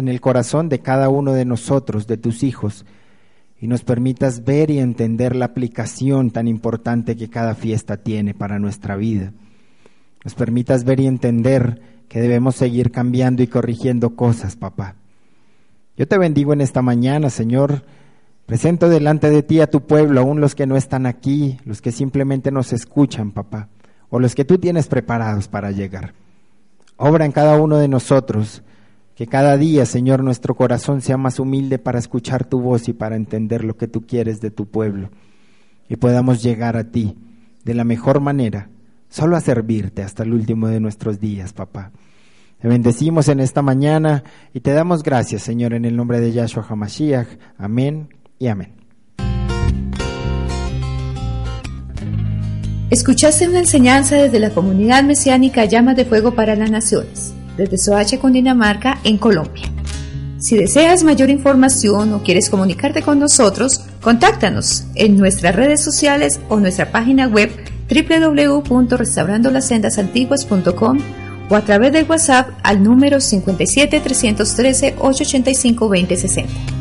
el, corazón de cada uno de nosotros, de tus hijos, y nos permitas ver y entender la aplicación tan importante que cada fiesta tiene para nuestra vida. Nos permitas ver y entender que debemos seguir cambiando y corrigiendo cosas, papá. Yo te bendigo en esta mañana, Señor. Presento delante de ti a tu pueblo, aún los que no están aquí, los que simplemente nos escuchan, papá, o los que tú tienes preparados para llegar. Obra en cada uno de nosotros, que cada día, Señor, nuestro corazón sea más humilde para escuchar tu voz y para entender lo que tú quieres de tu pueblo. Y podamos llegar a ti de la mejor manera, solo a servirte hasta el último de nuestros días, papá. Te bendecimos en esta mañana y te damos gracias, Señor, en el nombre de Yahshua HaMashiach. Amén y amén. Escuchaste una enseñanza desde la comunidad mesiánica Llamas de Fuego para las Naciones, desde Soache, Cundinamarca, en Colombia. Si deseas mayor información o quieres comunicarte con nosotros, contáctanos en nuestras redes sociales o nuestra página web www.restaurandolaSendasantiguas.com o a través del WhatsApp al número 57 313 885 2060.